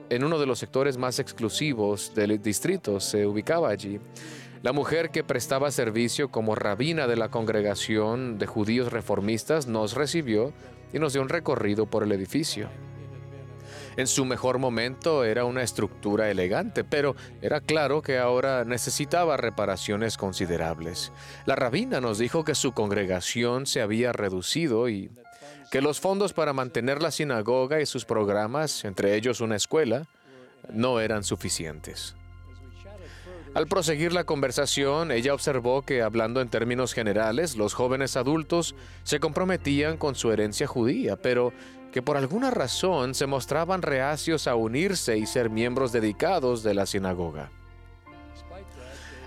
en uno de los sectores más exclusivos del distrito, se ubicaba allí. La mujer que prestaba servicio como rabina de la congregación de judíos reformistas nos recibió y nos dio un recorrido por el edificio. En su mejor momento era una estructura elegante, pero era claro que ahora necesitaba reparaciones considerables. La rabina nos dijo que su congregación se había reducido y que los fondos para mantener la sinagoga y sus programas, entre ellos una escuela, no eran suficientes. Al proseguir la conversación, ella observó que, hablando en términos generales, los jóvenes adultos se comprometían con su herencia judía, pero que por alguna razón se mostraban reacios a unirse y ser miembros dedicados de la sinagoga.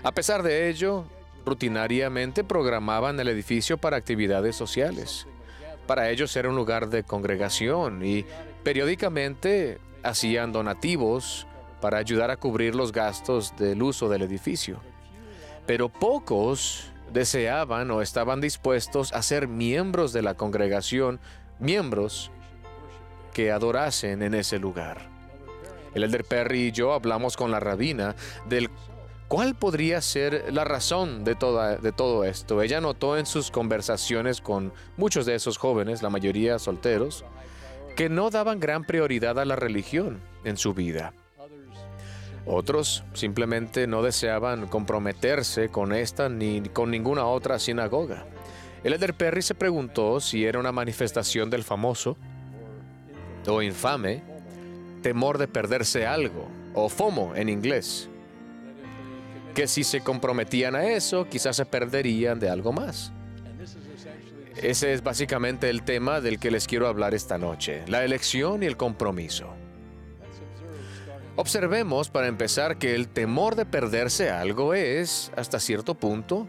A pesar de ello, rutinariamente programaban el edificio para actividades sociales. Para ellos era un lugar de congregación y periódicamente hacían donativos para ayudar a cubrir los gastos del uso del edificio. Pero pocos deseaban o estaban dispuestos a ser miembros de la congregación, miembros que adorasen en ese lugar. El elder Perry y yo hablamos con la rabina del ¿Cuál podría ser la razón de, de todo esto? Ella notó en sus conversaciones con muchos de esos jóvenes, la mayoría solteros, que no daban gran prioridad a la religión en su vida. Otros simplemente no deseaban comprometerse con esta ni con ninguna otra sinagoga. El Elder Perry se preguntó si era una manifestación del famoso o infame temor de perderse algo, o FOMO en inglés que si se comprometían a eso, quizás se perderían de algo más. Ese es básicamente el tema del que les quiero hablar esta noche, la elección y el compromiso. Observemos para empezar que el temor de perderse algo es, hasta cierto punto,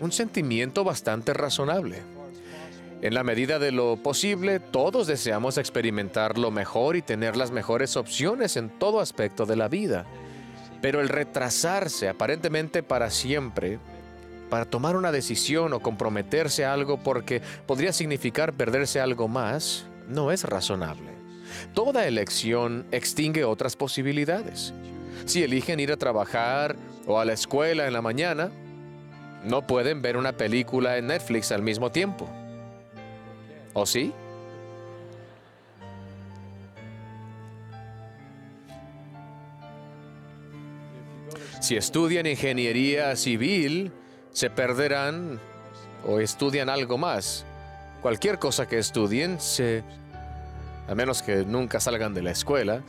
un sentimiento bastante razonable. En la medida de lo posible, todos deseamos experimentar lo mejor y tener las mejores opciones en todo aspecto de la vida. Pero el retrasarse aparentemente para siempre, para tomar una decisión o comprometerse a algo porque podría significar perderse algo más, no es razonable. Toda elección extingue otras posibilidades. Si eligen ir a trabajar o a la escuela en la mañana, no pueden ver una película en Netflix al mismo tiempo. ¿O sí? Si estudian ingeniería civil, se perderán o estudian algo más. Cualquier cosa que estudien, a menos que nunca salgan de la escuela,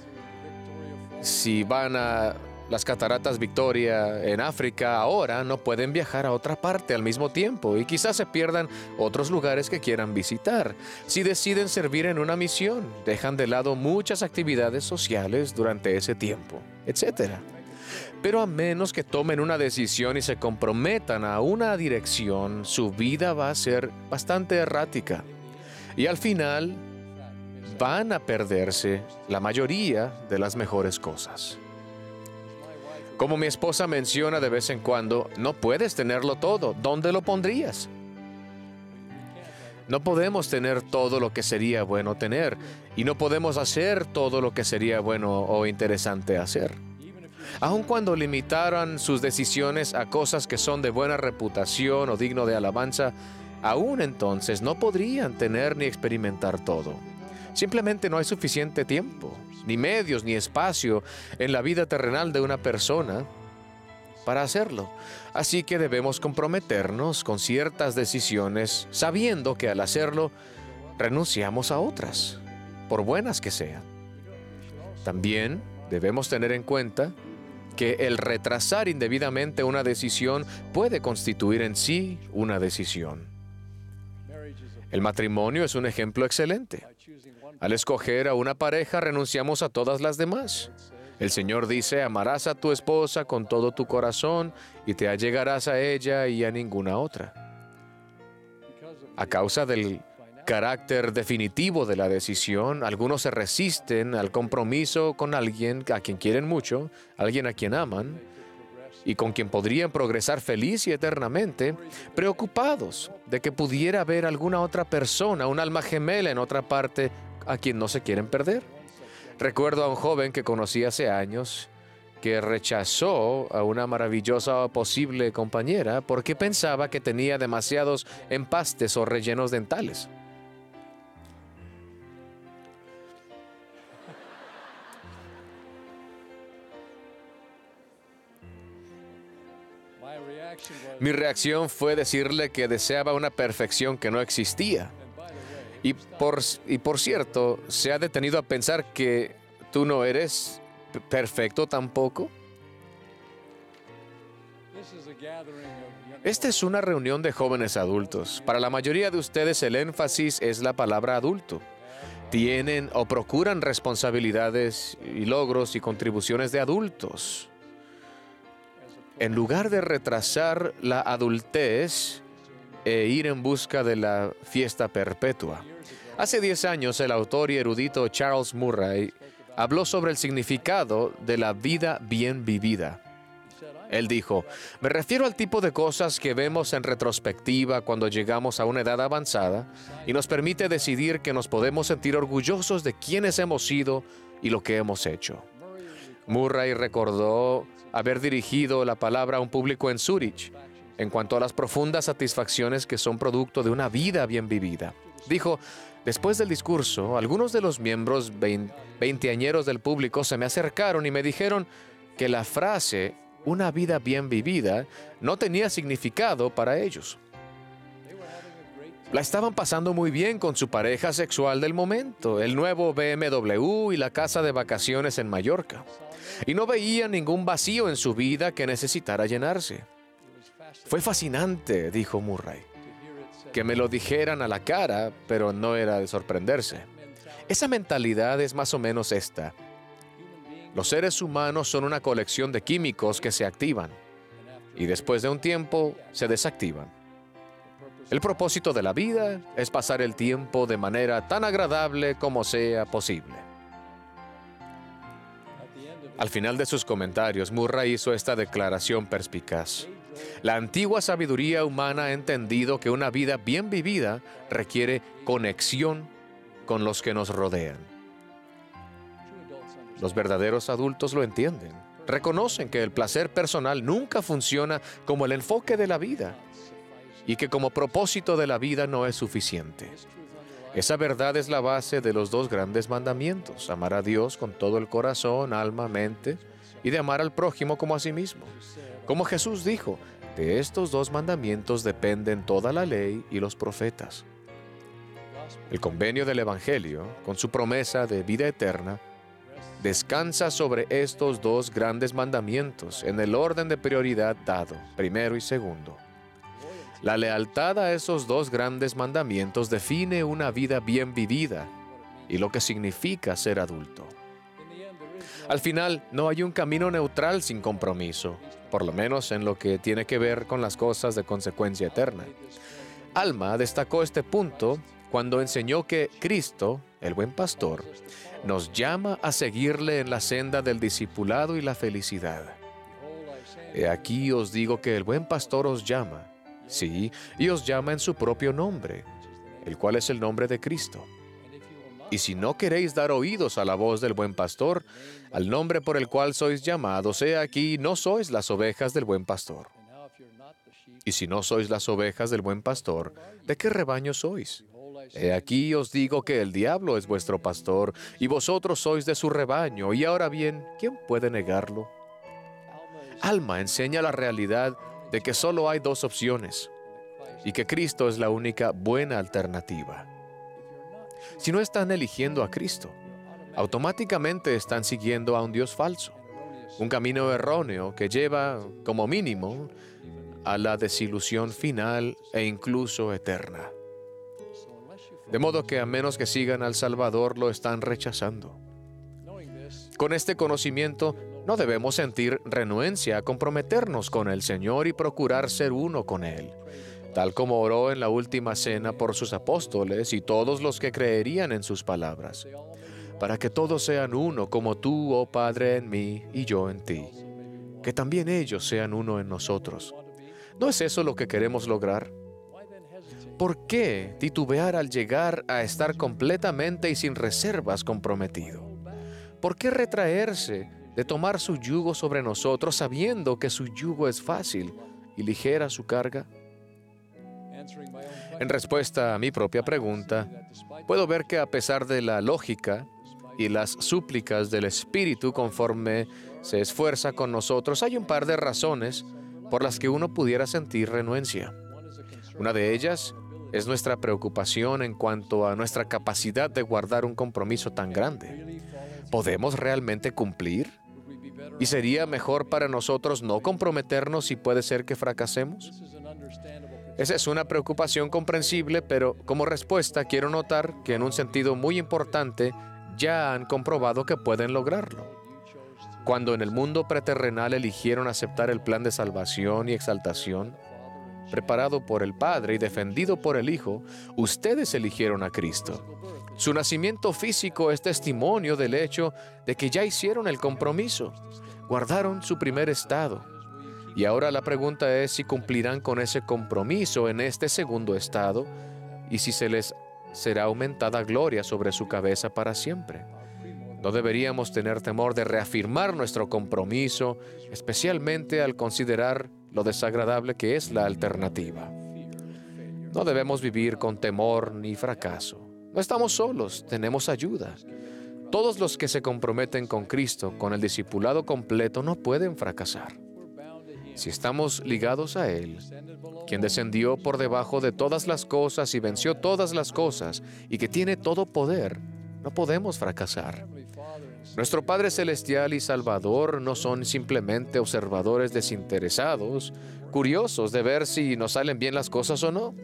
si van a las cataratas Victoria en África ahora no pueden viajar a otra parte al mismo tiempo y quizás se pierdan otros lugares que quieran visitar. Si deciden servir en una misión, dejan de lado muchas actividades sociales durante ese tiempo, etc. Pero a menos que tomen una decisión y se comprometan a una dirección, su vida va a ser bastante errática. Y al final van a perderse la mayoría de las mejores cosas. Como mi esposa menciona de vez en cuando, no puedes tenerlo todo. ¿Dónde lo pondrías? No podemos tener todo lo que sería bueno tener y no podemos hacer todo lo que sería bueno o interesante hacer. Aun cuando limitaran sus decisiones a cosas que son de buena reputación o digno de alabanza, aún entonces no podrían tener ni experimentar todo. Simplemente no hay suficiente tiempo ni medios, ni espacio en la vida terrenal de una persona para hacerlo. Así que debemos comprometernos con ciertas decisiones sabiendo que al hacerlo renunciamos a otras, por buenas que sean. También debemos tener en cuenta que el retrasar indebidamente una decisión puede constituir en sí una decisión. El matrimonio es un ejemplo excelente. Al escoger a una pareja renunciamos a todas las demás. El Señor dice, amarás a tu esposa con todo tu corazón y te allegarás a ella y a ninguna otra. A causa del carácter definitivo de la decisión, algunos se resisten al compromiso con alguien a quien quieren mucho, alguien a quien aman, y con quien podrían progresar feliz y eternamente, preocupados de que pudiera haber alguna otra persona, un alma gemela en otra parte a quien no se quieren perder. Recuerdo a un joven que conocí hace años que rechazó a una maravillosa posible compañera porque pensaba que tenía demasiados empastes o rellenos dentales. Mi reacción fue decirle que deseaba una perfección que no existía. Y por, y por cierto, ¿se ha detenido a pensar que tú no eres perfecto tampoco? Esta es una reunión de jóvenes adultos. Para la mayoría de ustedes el énfasis es la palabra adulto. Tienen o procuran responsabilidades y logros y contribuciones de adultos. En lugar de retrasar la adultez e ir en busca de la fiesta perpetua. Hace 10 años el autor y erudito Charles Murray habló sobre el significado de la vida bien vivida. Él dijo, me refiero al tipo de cosas que vemos en retrospectiva cuando llegamos a una edad avanzada y nos permite decidir que nos podemos sentir orgullosos de quienes hemos sido y lo que hemos hecho. Murray recordó haber dirigido la palabra a un público en Zurich en cuanto a las profundas satisfacciones que son producto de una vida bien vivida. Dijo, después del discurso, algunos de los miembros veinteañeros del público se me acercaron y me dijeron que la frase una vida bien vivida no tenía significado para ellos. La estaban pasando muy bien con su pareja sexual del momento, el nuevo BMW y la casa de vacaciones en Mallorca y no veía ningún vacío en su vida que necesitara llenarse. Fue fascinante, dijo Murray, que me lo dijeran a la cara, pero no era de sorprenderse. Esa mentalidad es más o menos esta. Los seres humanos son una colección de químicos que se activan y después de un tiempo se desactivan. El propósito de la vida es pasar el tiempo de manera tan agradable como sea posible. Al final de sus comentarios, Murray hizo esta declaración perspicaz. La antigua sabiduría humana ha entendido que una vida bien vivida requiere conexión con los que nos rodean. Los verdaderos adultos lo entienden. Reconocen que el placer personal nunca funciona como el enfoque de la vida y que como propósito de la vida no es suficiente. Esa verdad es la base de los dos grandes mandamientos, amar a Dios con todo el corazón, alma, mente, y de amar al prójimo como a sí mismo. Como Jesús dijo, de estos dos mandamientos dependen toda la ley y los profetas. El convenio del Evangelio, con su promesa de vida eterna, descansa sobre estos dos grandes mandamientos en el orden de prioridad dado, primero y segundo. La lealtad a esos dos grandes mandamientos define una vida bien vivida y lo que significa ser adulto. Al final, no hay un camino neutral sin compromiso, por lo menos en lo que tiene que ver con las cosas de consecuencia eterna. Alma destacó este punto cuando enseñó que Cristo, el buen pastor, nos llama a seguirle en la senda del discipulado y la felicidad. He aquí os digo que el buen pastor os llama Sí, y os llama en su propio nombre, el cual es el nombre de Cristo. Y si no queréis dar oídos a la voz del buen pastor, al nombre por el cual sois llamados, he aquí, no sois las ovejas del buen pastor. Y si no sois las ovejas del buen pastor, ¿de qué rebaño sois? He aquí os digo que el diablo es vuestro pastor, y vosotros sois de su rebaño, y ahora bien, ¿quién puede negarlo? Alma enseña la realidad de que solo hay dos opciones y que Cristo es la única buena alternativa. Si no están eligiendo a Cristo, automáticamente están siguiendo a un Dios falso, un camino erróneo que lleva, como mínimo, a la desilusión final e incluso eterna. De modo que a menos que sigan al Salvador lo están rechazando. Con este conocimiento no debemos sentir renuencia a comprometernos con el Señor y procurar ser uno con Él, tal como oró en la última cena por sus apóstoles y todos los que creerían en sus palabras, para que todos sean uno como tú, oh Padre, en mí y yo en ti, que también ellos sean uno en nosotros. ¿No es eso lo que queremos lograr? ¿Por qué titubear al llegar a estar completamente y sin reservas comprometido? ¿Por qué retraerse de tomar su yugo sobre nosotros sabiendo que su yugo es fácil y ligera su carga? En respuesta a mi propia pregunta, puedo ver que a pesar de la lógica y las súplicas del Espíritu conforme se esfuerza con nosotros, hay un par de razones por las que uno pudiera sentir renuencia. Una de ellas es nuestra preocupación en cuanto a nuestra capacidad de guardar un compromiso tan grande. ¿Podemos realmente cumplir? ¿Y sería mejor para nosotros no comprometernos y puede ser que fracasemos? Esa es una preocupación comprensible, pero como respuesta quiero notar que en un sentido muy importante ya han comprobado que pueden lograrlo. Cuando en el mundo preterrenal eligieron aceptar el plan de salvación y exaltación, preparado por el Padre y defendido por el Hijo, ustedes eligieron a Cristo. Su nacimiento físico es testimonio del hecho de que ya hicieron el compromiso, guardaron su primer estado. Y ahora la pregunta es si cumplirán con ese compromiso en este segundo estado y si se les será aumentada gloria sobre su cabeza para siempre. No deberíamos tener temor de reafirmar nuestro compromiso, especialmente al considerar lo desagradable que es la alternativa. No debemos vivir con temor ni fracaso. No estamos solos, tenemos ayuda. Todos los que se comprometen con Cristo, con el discipulado completo, no pueden fracasar. Si estamos ligados a Él, quien descendió por debajo de todas las cosas y venció todas las cosas y que tiene todo poder, no podemos fracasar. Nuestro Padre Celestial y Salvador no son simplemente observadores desinteresados, curiosos de ver si nos salen bien las cosas o no.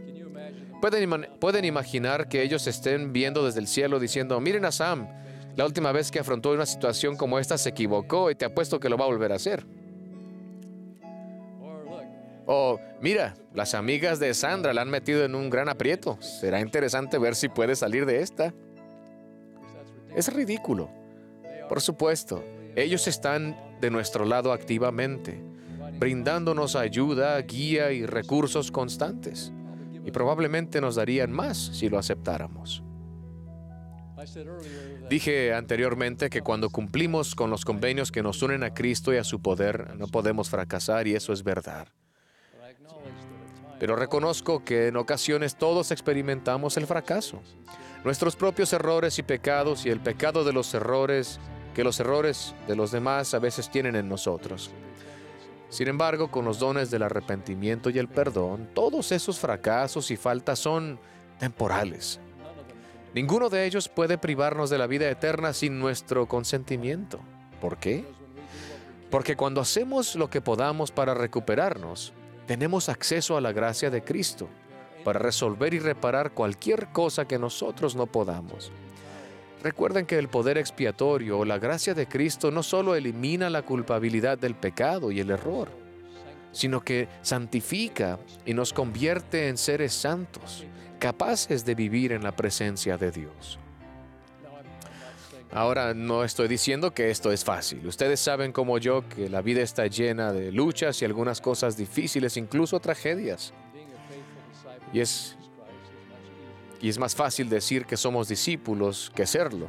Pueden, imaginar que ellos estén viendo desde el cielo diciendo, miren a Sam, la última vez que afrontó una situación como esta se equivocó y te apuesto que lo va a volver a hacer. O mira, las amigas de Sandra la han metido en un gran aprieto. Será interesante ver si puede salir de esta. Es ridículo. Por supuesto, ellos están de nuestro lado activamente, brindándonos ayuda, guía y recursos constantes. Y probablemente nos darían más si lo aceptáramos. Dije anteriormente que cuando cumplimos con los convenios que nos unen a Cristo y a su poder, no podemos fracasar y eso es verdad. Pero reconozco que en ocasiones todos experimentamos el fracaso. Nuestros propios errores y pecados y el pecado de los errores que los errores de los demás a veces tienen en nosotros. Sin embargo, con los dones del arrepentimiento y el perdón, todos esos fracasos y faltas son temporales. Ninguno de ellos puede privarnos de la vida eterna sin nuestro consentimiento. ¿Por qué? Porque cuando hacemos lo que podamos para recuperarnos, tenemos acceso a la gracia de Cristo para resolver y reparar cualquier cosa que nosotros no podamos. Recuerden que el poder expiatorio o la gracia de Cristo no solo elimina la culpabilidad del pecado y el error, sino que santifica y nos convierte en seres santos, capaces de vivir en la presencia de Dios. Ahora no estoy diciendo que esto es fácil. Ustedes saben como yo que la vida está llena de luchas y algunas cosas difíciles, incluso tragedias. Y es y es más fácil decir que somos discípulos que serlo.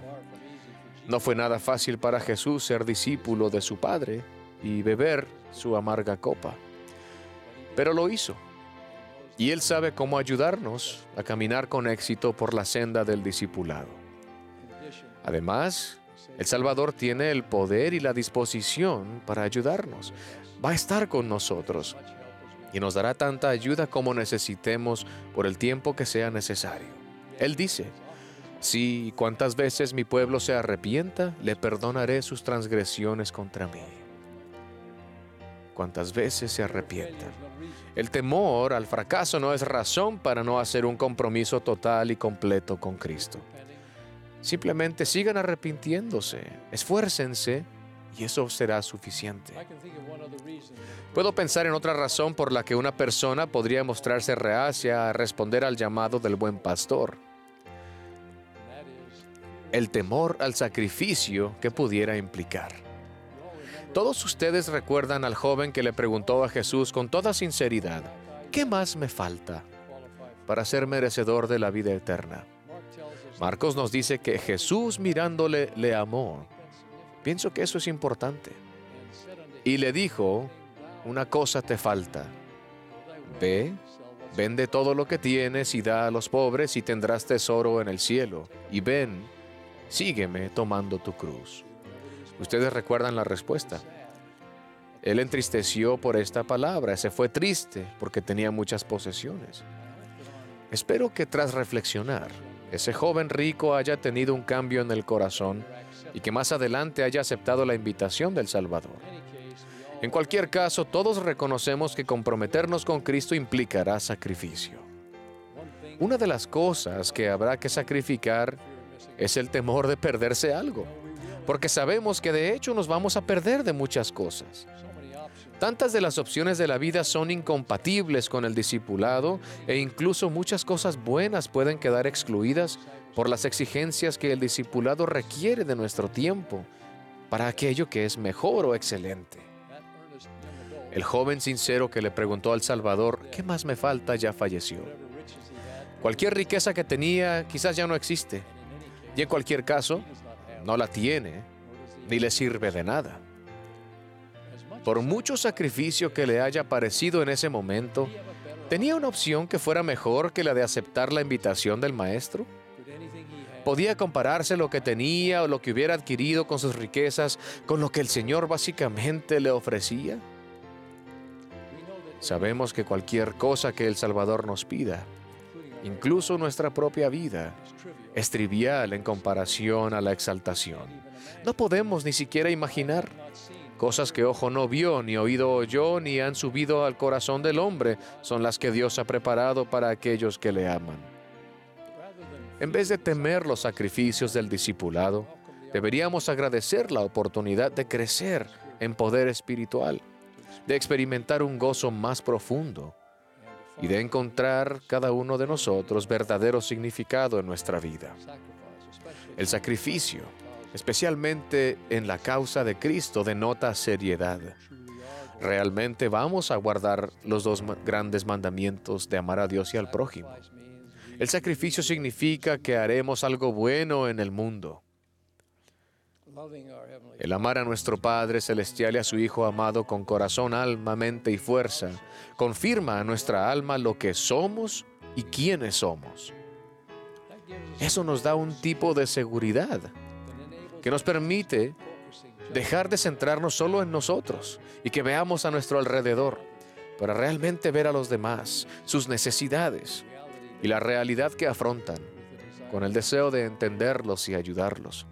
No fue nada fácil para Jesús ser discípulo de su Padre y beber su amarga copa. Pero lo hizo. Y Él sabe cómo ayudarnos a caminar con éxito por la senda del discipulado. Además, el Salvador tiene el poder y la disposición para ayudarnos. Va a estar con nosotros y nos dará tanta ayuda como necesitemos por el tiempo que sea necesario. Él dice, si cuantas veces mi pueblo se arrepienta, le perdonaré sus transgresiones contra mí. Cuantas veces se arrepienta. El temor al fracaso no es razón para no hacer un compromiso total y completo con Cristo. Simplemente sigan arrepintiéndose, esfuércense y eso será suficiente. Puedo pensar en otra razón por la que una persona podría mostrarse reacia a responder al llamado del buen pastor el temor al sacrificio que pudiera implicar. Todos ustedes recuerdan al joven que le preguntó a Jesús con toda sinceridad, ¿qué más me falta para ser merecedor de la vida eterna? Marcos nos dice que Jesús mirándole le amó. Pienso que eso es importante. Y le dijo, una cosa te falta. Ve, vende todo lo que tienes y da a los pobres y tendrás tesoro en el cielo. Y ven, sígueme tomando tu cruz. Ustedes recuerdan la respuesta. Él entristeció por esta palabra, se fue triste porque tenía muchas posesiones. Espero que tras reflexionar, ese joven rico haya tenido un cambio en el corazón y que más adelante haya aceptado la invitación del Salvador. En cualquier caso, todos reconocemos que comprometernos con Cristo implicará sacrificio. Una de las cosas que habrá que sacrificar es el temor de perderse algo, porque sabemos que de hecho nos vamos a perder de muchas cosas. Tantas de las opciones de la vida son incompatibles con el discipulado e incluso muchas cosas buenas pueden quedar excluidas por las exigencias que el discipulado requiere de nuestro tiempo para aquello que es mejor o excelente. El joven sincero que le preguntó al Salvador, ¿qué más me falta? ya falleció. Cualquier riqueza que tenía quizás ya no existe. Y en cualquier caso, no la tiene ni le sirve de nada. Por mucho sacrificio que le haya parecido en ese momento, ¿tenía una opción que fuera mejor que la de aceptar la invitación del maestro? ¿Podía compararse lo que tenía o lo que hubiera adquirido con sus riquezas con lo que el Señor básicamente le ofrecía? Sabemos que cualquier cosa que el Salvador nos pida, incluso nuestra propia vida, es trivial en comparación a la exaltación. No podemos ni siquiera imaginar cosas que ojo no vio, ni oído oyó, ni han subido al corazón del hombre, son las que Dios ha preparado para aquellos que le aman. En vez de temer los sacrificios del discipulado, deberíamos agradecer la oportunidad de crecer en poder espiritual. de experimentar un gozo más profundo y de encontrar cada uno de nosotros verdadero significado en nuestra vida. El sacrificio, especialmente en la causa de Cristo, denota seriedad. Realmente vamos a guardar los dos grandes mandamientos de amar a Dios y al prójimo. El sacrificio significa que haremos algo bueno en el mundo. El amar a nuestro Padre Celestial y a su Hijo amado con corazón, alma, mente y fuerza confirma a nuestra alma lo que somos y quiénes somos. Eso nos da un tipo de seguridad que nos permite dejar de centrarnos solo en nosotros y que veamos a nuestro alrededor para realmente ver a los demás, sus necesidades y la realidad que afrontan, con el deseo de entenderlos y ayudarlos.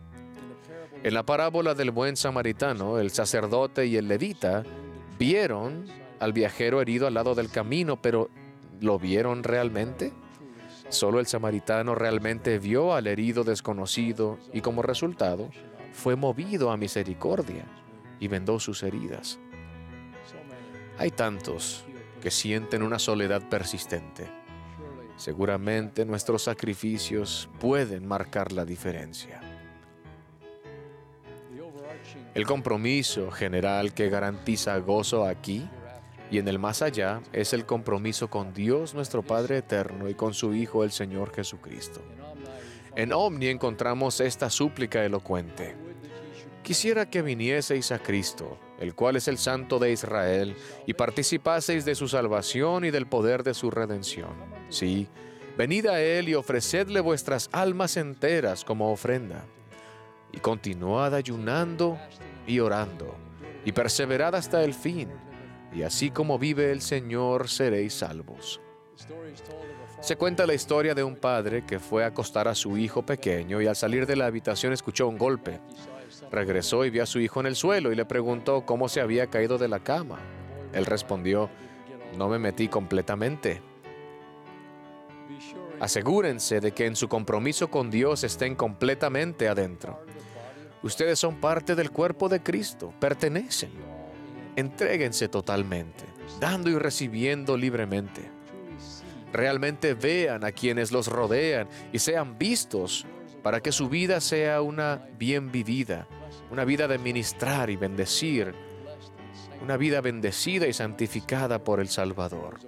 En la parábola del buen samaritano, el sacerdote y el levita vieron al viajero herido al lado del camino, pero ¿lo vieron realmente? Solo el samaritano realmente vio al herido desconocido y como resultado fue movido a misericordia y vendó sus heridas. Hay tantos que sienten una soledad persistente. Seguramente nuestros sacrificios pueden marcar la diferencia. El compromiso general que garantiza gozo aquí y en el más allá es el compromiso con Dios nuestro Padre Eterno y con su Hijo el Señor Jesucristo. En Omni encontramos esta súplica elocuente. Quisiera que vinieseis a Cristo, el cual es el Santo de Israel, y participaseis de su salvación y del poder de su redención. Sí, venid a Él y ofrecedle vuestras almas enteras como ofrenda y continuad ayunando y orando, y perseverad hasta el fin, y así como vive el Señor seréis salvos. Se cuenta la historia de un padre que fue a acostar a su hijo pequeño y al salir de la habitación escuchó un golpe. Regresó y vio a su hijo en el suelo y le preguntó cómo se había caído de la cama. Él respondió, no me metí completamente. Asegúrense de que en su compromiso con Dios estén completamente adentro. Ustedes son parte del cuerpo de Cristo, pertenecen. Entréguense totalmente, dando y recibiendo libremente. Realmente vean a quienes los rodean y sean vistos para que su vida sea una bien vivida, una vida de ministrar y bendecir, una vida bendecida y santificada por el Salvador,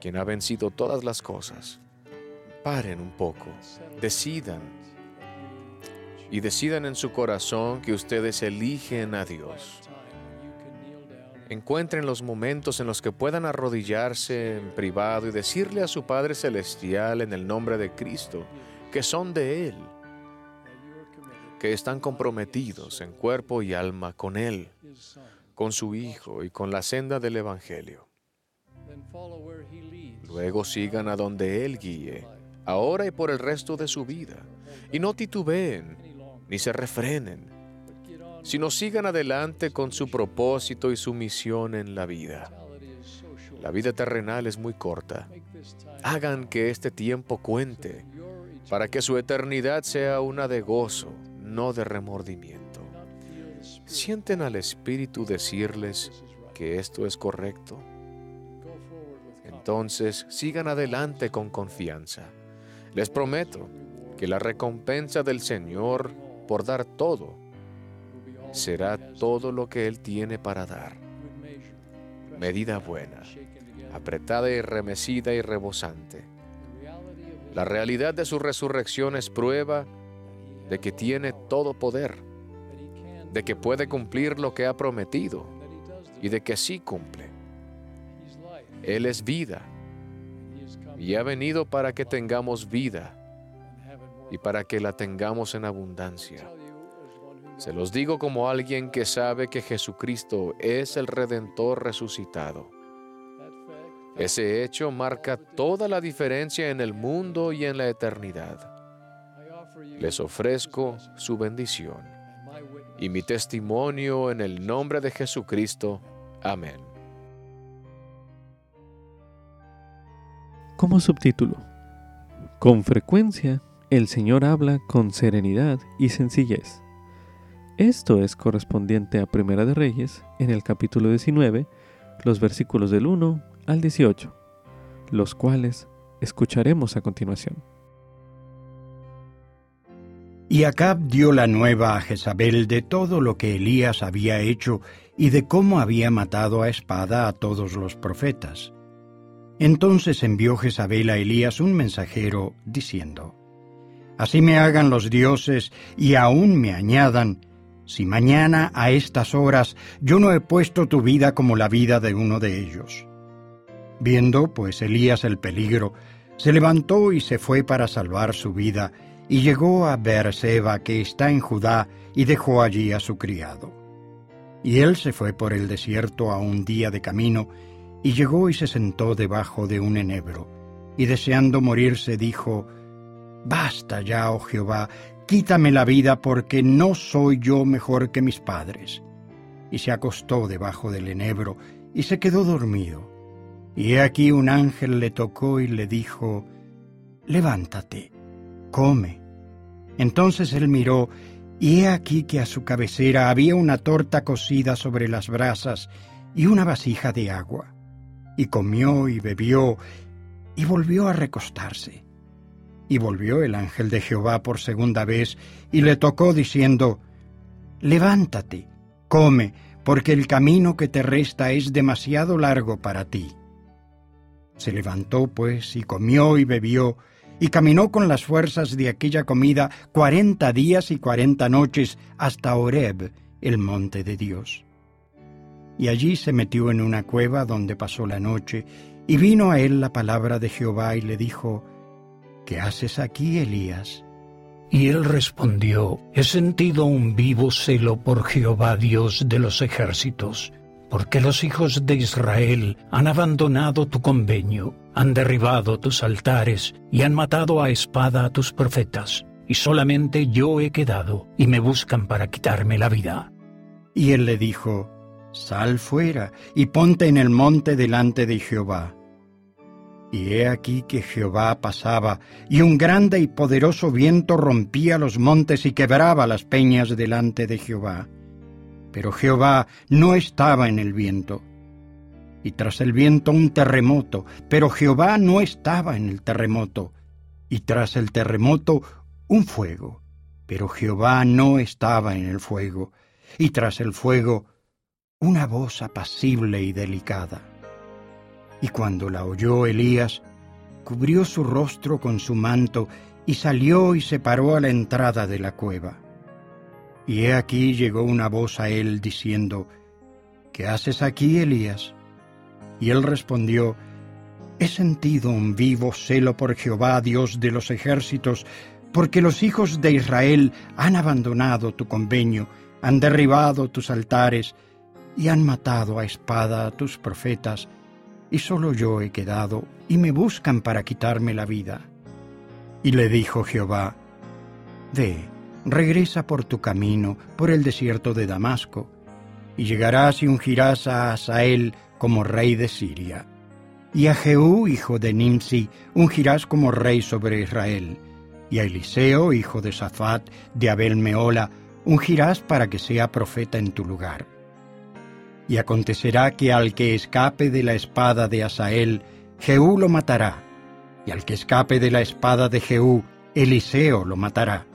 quien ha vencido todas las cosas. Paren un poco, decidan y decidan en su corazón que ustedes eligen a Dios. Encuentren los momentos en los que puedan arrodillarse en privado y decirle a su Padre Celestial en el nombre de Cristo que son de Él, que están comprometidos en cuerpo y alma con Él, con su Hijo y con la senda del Evangelio. Luego sigan a donde Él guíe, ahora y por el resto de su vida, y no titubeen ni se refrenen, sino sigan adelante con su propósito y su misión en la vida. La vida terrenal es muy corta. Hagan que este tiempo cuente para que su eternidad sea una de gozo, no de remordimiento. ¿Sienten al Espíritu decirles que esto es correcto? Entonces sigan adelante con confianza. Les prometo que la recompensa del Señor por dar todo, será todo lo que Él tiene para dar. Medida buena, apretada y remecida y rebosante. La realidad de su resurrección es prueba de que tiene todo poder, de que puede cumplir lo que ha prometido y de que sí cumple. Él es vida y ha venido para que tengamos vida y para que la tengamos en abundancia. Se los digo como alguien que sabe que Jesucristo es el Redentor resucitado. Ese hecho marca toda la diferencia en el mundo y en la eternidad. Les ofrezco su bendición y mi testimonio en el nombre de Jesucristo. Amén. Como subtítulo, con frecuencia el Señor habla con serenidad y sencillez. Esto es correspondiente a Primera de Reyes, en el capítulo 19, los versículos del 1 al 18, los cuales escucharemos a continuación. Y Acab dio la nueva a Jezabel de todo lo que Elías había hecho y de cómo había matado a espada a todos los profetas. Entonces envió Jezabel a Elías un mensajero, diciendo, Así me hagan los dioses y aún me añadan, si mañana a estas horas yo no he puesto tu vida como la vida de uno de ellos. Viendo, pues, Elías el peligro, se levantó y se fue para salvar su vida, y llegó a Beerseba, que está en Judá, y dejó allí a su criado. Y él se fue por el desierto a un día de camino, y llegó y se sentó debajo de un enebro, y deseando morirse dijo, Basta ya, oh Jehová, quítame la vida, porque no soy yo mejor que mis padres. Y se acostó debajo del enebro, y se quedó dormido. Y he aquí un ángel le tocó y le dijo, Levántate, come. Entonces él miró, y he aquí que a su cabecera había una torta cocida sobre las brasas y una vasija de agua. Y comió y bebió, y volvió a recostarse. Y volvió el ángel de Jehová por segunda vez, y le tocó diciendo, Levántate, come, porque el camino que te resta es demasiado largo para ti. Se levantó, pues, y comió y bebió, y caminó con las fuerzas de aquella comida cuarenta días y cuarenta noches hasta Horeb, el monte de Dios. Y allí se metió en una cueva donde pasó la noche, y vino a él la palabra de Jehová y le dijo, ¿Qué haces aquí, Elías? Y él respondió, He sentido un vivo celo por Jehová Dios de los ejércitos, porque los hijos de Israel han abandonado tu convenio han derribado tus altares y han matado a espada a tus profetas, y solamente yo he quedado, y me buscan para quitarme la vida. Y él le dijo, Sal fuera y ponte en el monte delante de Jehová. Y he aquí que Jehová pasaba, y un grande y poderoso viento rompía los montes y quebraba las peñas delante de Jehová. Pero Jehová no estaba en el viento y tras el viento un terremoto, pero Jehová no estaba en el terremoto, y tras el terremoto un fuego, pero Jehová no estaba en el fuego, y tras el fuego una voz apacible y delicada. Y cuando la oyó Elías, cubrió su rostro con su manto y salió y se paró a la entrada de la cueva. Y he aquí llegó una voz a él diciendo, ¿Qué haces aquí, Elías? Y él respondió, He sentido un vivo celo por Jehová, Dios de los ejércitos, porque los hijos de Israel han abandonado tu convenio, han derribado tus altares y han matado a espada a tus profetas, y solo yo he quedado, y me buscan para quitarme la vida. Y le dijo Jehová, Ve, regresa por tu camino, por el desierto de Damasco, y llegarás y ungirás a Asael, como rey de Siria. Y a Jehú, hijo de Nimsi, ungirás como rey sobre Israel. Y a Eliseo, hijo de Safat, de Abel Meola, ungirás para que sea profeta en tu lugar. Y acontecerá que al que escape de la espada de Asael, Jehú lo matará, y al que escape de la espada de Jehú, Eliseo lo matará.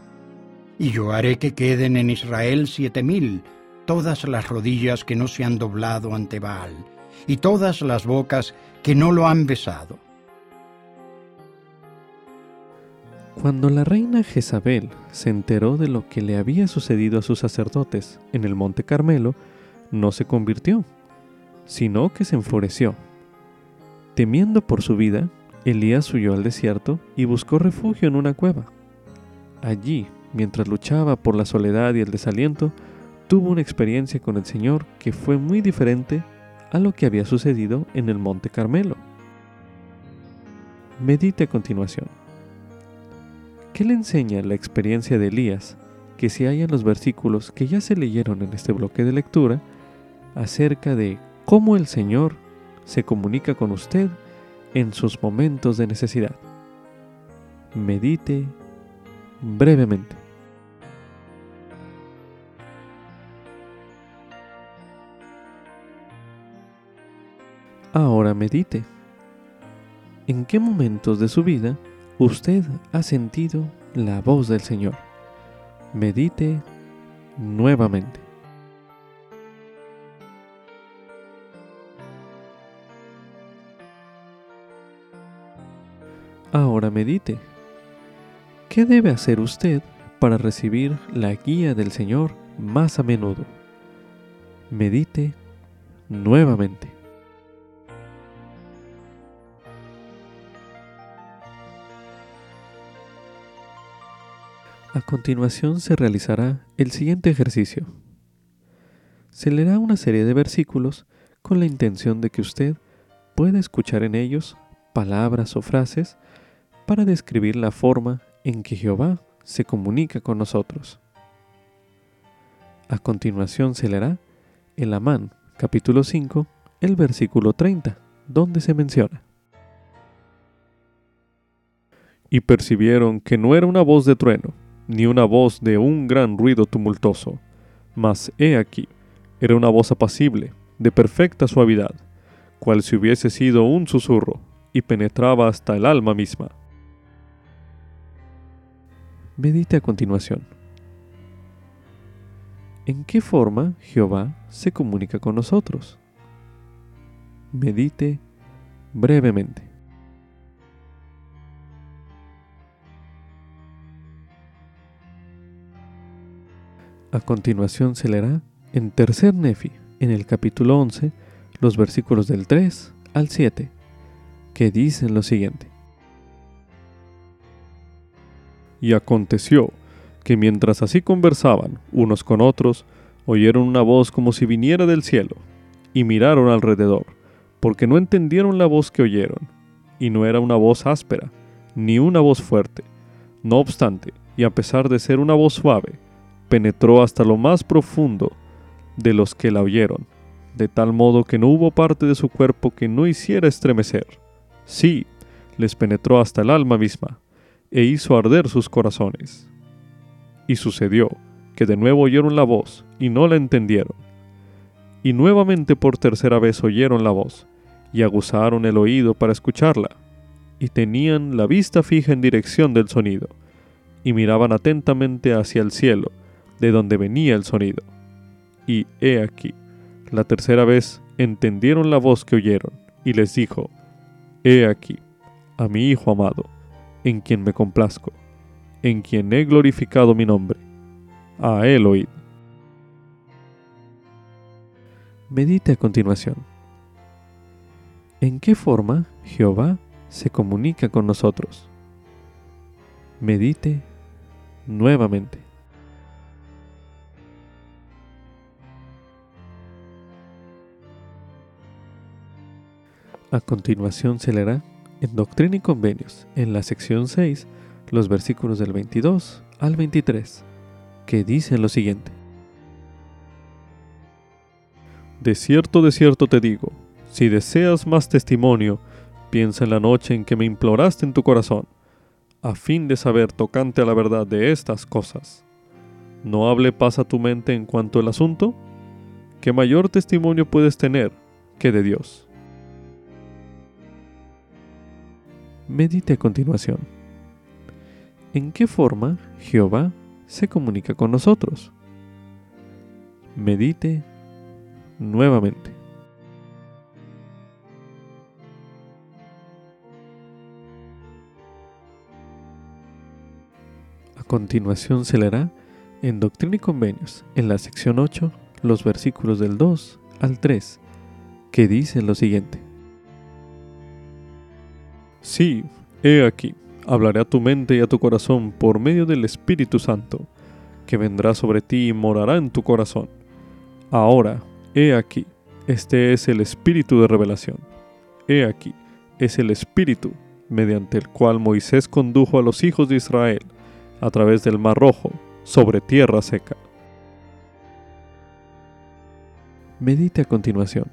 Y yo haré que queden en Israel siete mil, todas las rodillas que no se han doblado ante Baal, y todas las bocas que no lo han besado. Cuando la reina Jezabel se enteró de lo que le había sucedido a sus sacerdotes en el monte Carmelo, no se convirtió, sino que se enfureció. Temiendo por su vida, Elías huyó al desierto y buscó refugio en una cueva. Allí, mientras luchaba por la soledad y el desaliento, tuvo una experiencia con el Señor que fue muy diferente a lo que había sucedido en el Monte Carmelo. Medite a continuación. ¿Qué le enseña la experiencia de Elías que se halla en los versículos que ya se leyeron en este bloque de lectura acerca de cómo el Señor se comunica con usted en sus momentos de necesidad? Medite brevemente. Ahora medite. ¿En qué momentos de su vida usted ha sentido la voz del Señor? Medite nuevamente. Ahora medite. ¿Qué debe hacer usted para recibir la guía del Señor más a menudo? Medite nuevamente. A continuación se realizará el siguiente ejercicio. Se leerá una serie de versículos con la intención de que usted pueda escuchar en ellos palabras o frases para describir la forma en que Jehová se comunica con nosotros. A continuación se leerá el Amán, capítulo 5, el versículo 30, donde se menciona. Y percibieron que no era una voz de trueno, ni una voz de un gran ruido tumultuoso, mas he aquí, era una voz apacible, de perfecta suavidad, cual si hubiese sido un susurro, y penetraba hasta el alma misma. Medite a continuación. ¿En qué forma Jehová se comunica con nosotros? Medite brevemente. A continuación se leerá en Tercer Nefi, en el capítulo 11, los versículos del 3 al 7, que dicen lo siguiente. Y aconteció que mientras así conversaban unos con otros, oyeron una voz como si viniera del cielo, y miraron alrededor, porque no entendieron la voz que oyeron, y no era una voz áspera, ni una voz fuerte. No obstante, y a pesar de ser una voz suave, penetró hasta lo más profundo de los que la oyeron, de tal modo que no hubo parte de su cuerpo que no hiciera estremecer. Sí, les penetró hasta el alma misma, e hizo arder sus corazones. Y sucedió que de nuevo oyeron la voz, y no la entendieron. Y nuevamente por tercera vez oyeron la voz, y aguzaron el oído para escucharla, y tenían la vista fija en dirección del sonido, y miraban atentamente hacia el cielo, de donde venía el sonido. Y he aquí, la tercera vez entendieron la voz que oyeron, y les dijo, He aquí, a mi Hijo amado, en quien me complazco, en quien he glorificado mi nombre. A él. Medite a continuación. ¿En qué forma Jehová se comunica con nosotros? Medite nuevamente. A continuación se leerá en Doctrina y Convenios, en la sección 6, los versículos del 22 al 23, que dicen lo siguiente. De cierto, de cierto te digo, si deseas más testimonio, piensa en la noche en que me imploraste en tu corazón, a fin de saber tocante a la verdad de estas cosas. ¿No hable paz a tu mente en cuanto al asunto? ¿Qué mayor testimonio puedes tener que de Dios? Medite a continuación. ¿En qué forma Jehová se comunica con nosotros? Medite nuevamente. A continuación se leerá en Doctrina y Convenios, en la sección 8, los versículos del 2 al 3, que dicen lo siguiente. Sí, he aquí, hablaré a tu mente y a tu corazón por medio del Espíritu Santo, que vendrá sobre ti y morará en tu corazón. Ahora, he aquí, este es el Espíritu de revelación. He aquí, es el Espíritu mediante el cual Moisés condujo a los hijos de Israel a través del Mar Rojo sobre tierra seca. Medite a continuación.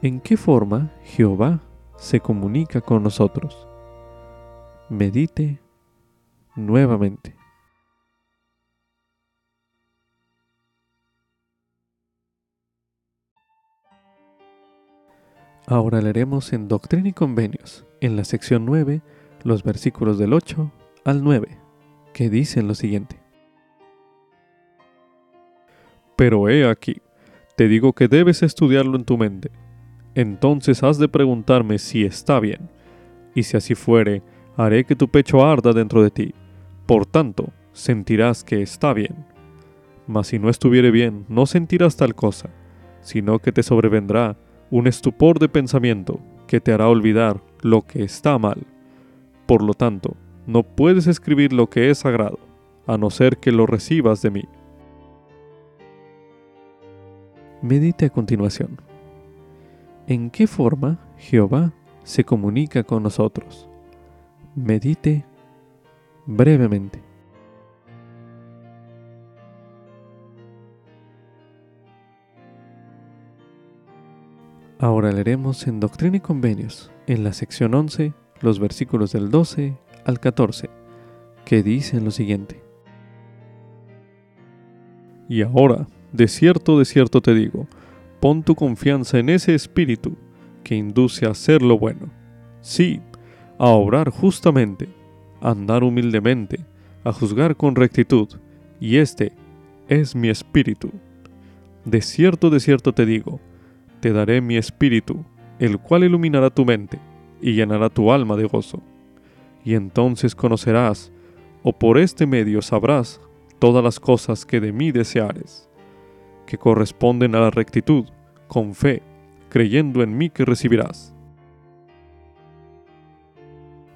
¿En qué forma Jehová se comunica con nosotros. Medite nuevamente. Ahora leeremos en Doctrina y Convenios, en la sección 9, los versículos del 8 al 9, que dicen lo siguiente. Pero he aquí, te digo que debes estudiarlo en tu mente. Entonces has de preguntarme si está bien, y si así fuere, haré que tu pecho arda dentro de ti. Por tanto, sentirás que está bien. Mas si no estuviere bien, no sentirás tal cosa, sino que te sobrevendrá un estupor de pensamiento que te hará olvidar lo que está mal. Por lo tanto, no puedes escribir lo que es sagrado, a no ser que lo recibas de mí. Medite a continuación. ¿En qué forma Jehová se comunica con nosotros? Medite brevemente. Ahora leeremos en Doctrina y Convenios, en la sección 11, los versículos del 12 al 14, que dicen lo siguiente. Y ahora, de cierto, de cierto te digo, pon tu confianza en ese espíritu que induce a hacer lo bueno. Sí, a obrar justamente, a andar humildemente, a juzgar con rectitud, y este es mi espíritu. De cierto, de cierto te digo, te daré mi espíritu, el cual iluminará tu mente y llenará tu alma de gozo. Y entonces conocerás, o por este medio sabrás, todas las cosas que de mí deseares corresponden a la rectitud, con fe, creyendo en mí que recibirás.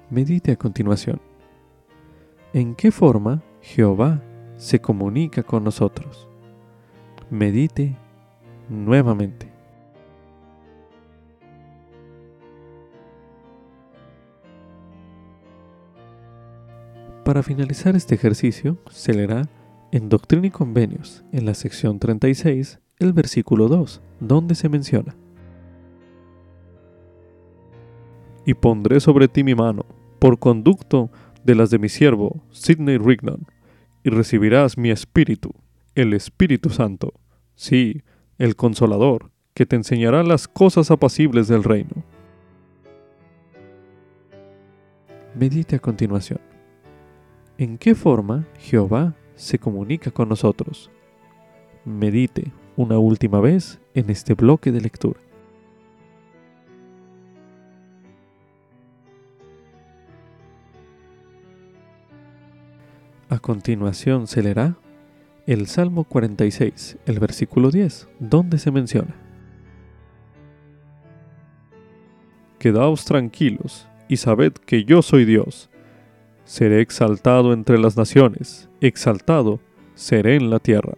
Medite a continuación. ¿En qué forma Jehová se comunica con nosotros? Medite nuevamente. Para finalizar este ejercicio, se leerá en Doctrina y Convenios, en la sección 36, el versículo 2, donde se menciona. Y pondré sobre ti mi mano, por conducto de las de mi siervo, Sidney Rigdon, y recibirás mi espíritu, el Espíritu Santo, sí, el Consolador, que te enseñará las cosas apacibles del reino. Medite a continuación. ¿En qué forma Jehová se comunica con nosotros. Medite una última vez en este bloque de lectura. A continuación se leerá el Salmo 46, el versículo 10, donde se menciona. Quedaos tranquilos y sabed que yo soy Dios seré exaltado entre las naciones, exaltado seré en la tierra.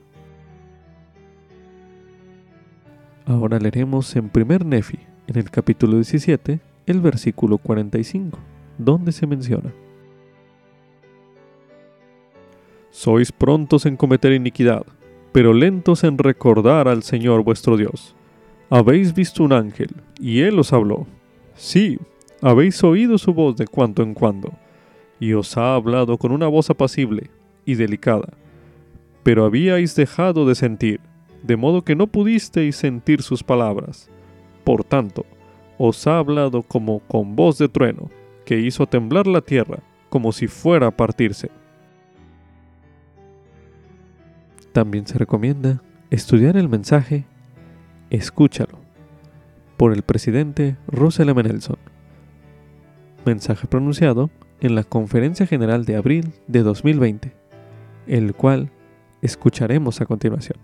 Ahora leeremos en primer Nefi, en el capítulo 17, el versículo 45, donde se menciona. Sois prontos en cometer iniquidad, pero lentos en recordar al Señor vuestro Dios. Habéis visto un ángel, y él os habló. Sí, habéis oído su voz de cuando en cuando y os ha hablado con una voz apacible y delicada, pero habíais dejado de sentir, de modo que no pudisteis sentir sus palabras. Por tanto, os ha hablado como con voz de trueno, que hizo temblar la tierra como si fuera a partirse. También se recomienda estudiar el mensaje Escúchalo por el presidente Russell M. Nelson. Mensaje pronunciado en la Conferencia General de abril de 2020, el cual escucharemos a continuación.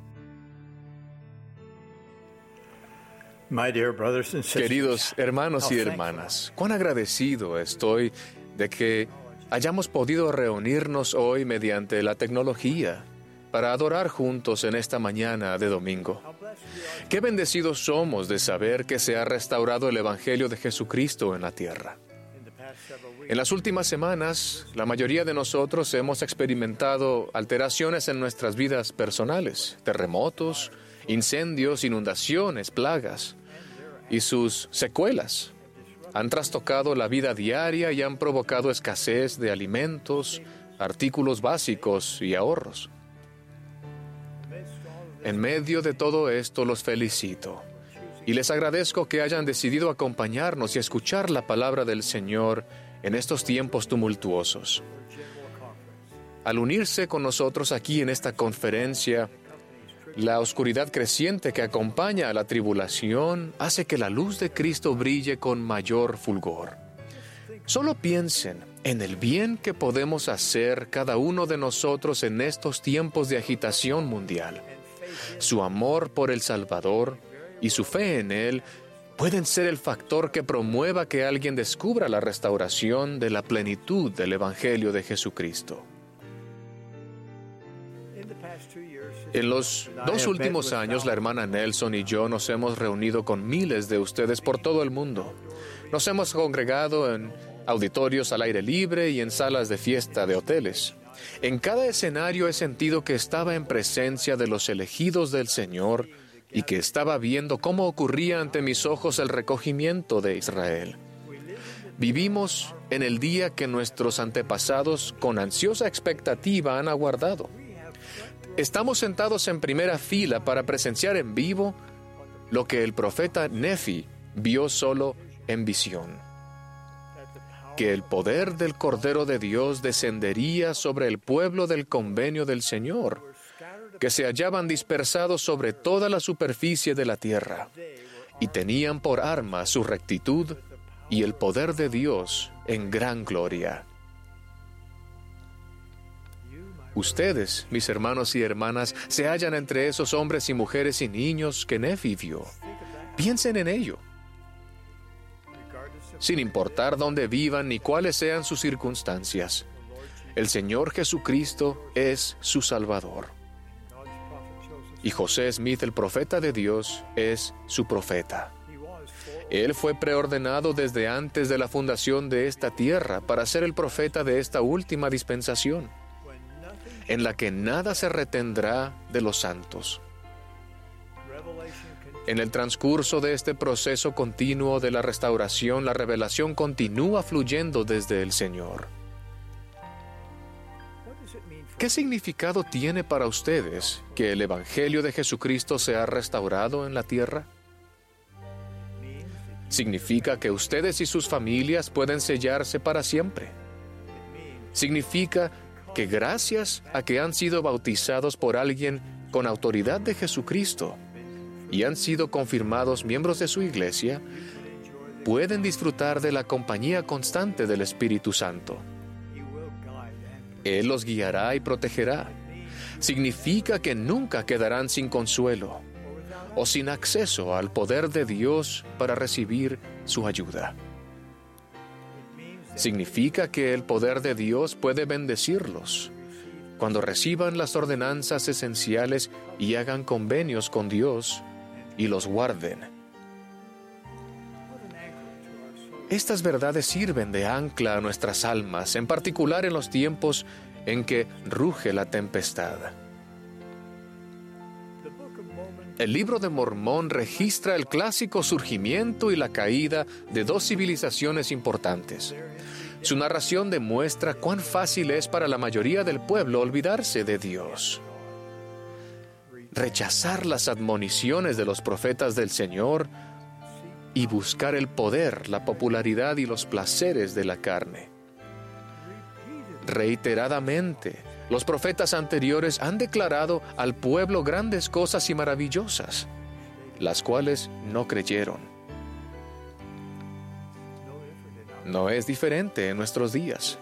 Queridos hermanos y hermanas, cuán agradecido estoy de que hayamos podido reunirnos hoy mediante la tecnología para adorar juntos en esta mañana de domingo. Qué bendecidos somos de saber que se ha restaurado el Evangelio de Jesucristo en la tierra. En las últimas semanas, la mayoría de nosotros hemos experimentado alteraciones en nuestras vidas personales, terremotos, incendios, inundaciones, plagas y sus secuelas. Han trastocado la vida diaria y han provocado escasez de alimentos, artículos básicos y ahorros. En medio de todo esto los felicito y les agradezco que hayan decidido acompañarnos y escuchar la palabra del Señor en estos tiempos tumultuosos. Al unirse con nosotros aquí en esta conferencia, la oscuridad creciente que acompaña a la tribulación hace que la luz de Cristo brille con mayor fulgor. Solo piensen en el bien que podemos hacer cada uno de nosotros en estos tiempos de agitación mundial. Su amor por el Salvador y su fe en Él pueden ser el factor que promueva que alguien descubra la restauración de la plenitud del Evangelio de Jesucristo. En los dos últimos años, la hermana Nelson y yo nos hemos reunido con miles de ustedes por todo el mundo. Nos hemos congregado en auditorios al aire libre y en salas de fiesta de hoteles. En cada escenario he sentido que estaba en presencia de los elegidos del Señor y que estaba viendo cómo ocurría ante mis ojos el recogimiento de Israel. Vivimos en el día que nuestros antepasados con ansiosa expectativa han aguardado. Estamos sentados en primera fila para presenciar en vivo lo que el profeta Nefi vio solo en visión. Que el poder del Cordero de Dios descendería sobre el pueblo del convenio del Señor, que se hallaban dispersados sobre toda la superficie de la tierra, y tenían por arma su rectitud y el poder de Dios en gran gloria. Ustedes, mis hermanos y hermanas, se hallan entre esos hombres y mujeres y niños que Nefi vio. Piensen en ello. Sin importar dónde vivan ni cuáles sean sus circunstancias, el Señor Jesucristo es su Salvador. Y José Smith, el profeta de Dios, es su profeta. Él fue preordenado desde antes de la fundación de esta tierra para ser el profeta de esta última dispensación en la que nada se retendrá de los santos. En el transcurso de este proceso continuo de la restauración, la revelación continúa fluyendo desde el Señor. ¿Qué significado tiene para ustedes que el Evangelio de Jesucristo sea restaurado en la tierra? Significa que ustedes y sus familias pueden sellarse para siempre. Significa que gracias a que han sido bautizados por alguien con autoridad de Jesucristo y han sido confirmados miembros de su iglesia, pueden disfrutar de la compañía constante del Espíritu Santo. Él los guiará y protegerá. Significa que nunca quedarán sin consuelo o sin acceso al poder de Dios para recibir su ayuda significa que el poder de Dios puede bendecirlos. Cuando reciban las ordenanzas esenciales y hagan convenios con Dios y los guarden. Estas verdades sirven de ancla a nuestras almas, en particular en los tiempos en que ruge la tempestad. El libro de Mormón registra el clásico surgimiento y la caída de dos civilizaciones importantes. Su narración demuestra cuán fácil es para la mayoría del pueblo olvidarse de Dios. Rechazar las admoniciones de los profetas del Señor y buscar el poder, la popularidad y los placeres de la carne. Reiteradamente, los profetas anteriores han declarado al pueblo grandes cosas y maravillosas, las cuales no creyeron. No es diferente en nuestros días.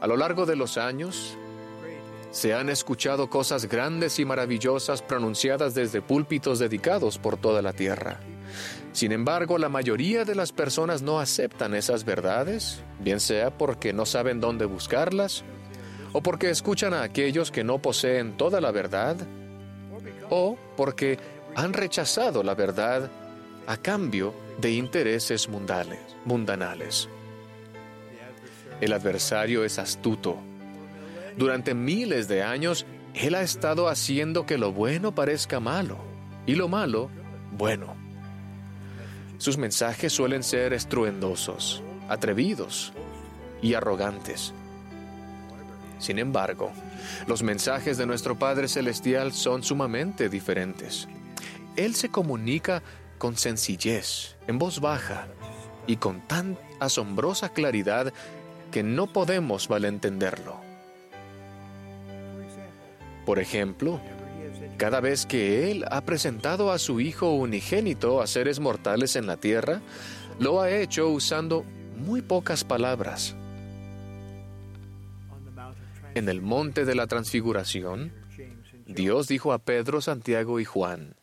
A lo largo de los años, se han escuchado cosas grandes y maravillosas pronunciadas desde púlpitos dedicados por toda la tierra. Sin embargo, la mayoría de las personas no aceptan esas verdades, bien sea porque no saben dónde buscarlas o porque escuchan a aquellos que no poseen toda la verdad, o porque han rechazado la verdad a cambio de intereses mundanales. El adversario es astuto. Durante miles de años, él ha estado haciendo que lo bueno parezca malo y lo malo bueno. Sus mensajes suelen ser estruendosos, atrevidos y arrogantes. Sin embargo, los mensajes de nuestro Padre Celestial son sumamente diferentes. Él se comunica con sencillez, en voz baja y con tan asombrosa claridad que no podemos malentenderlo. Por ejemplo, cada vez que Él ha presentado a su Hijo unigénito a seres mortales en la tierra, lo ha hecho usando muy pocas palabras. En el monte de la transfiguración, Dios dijo a Pedro, Santiago y Juan,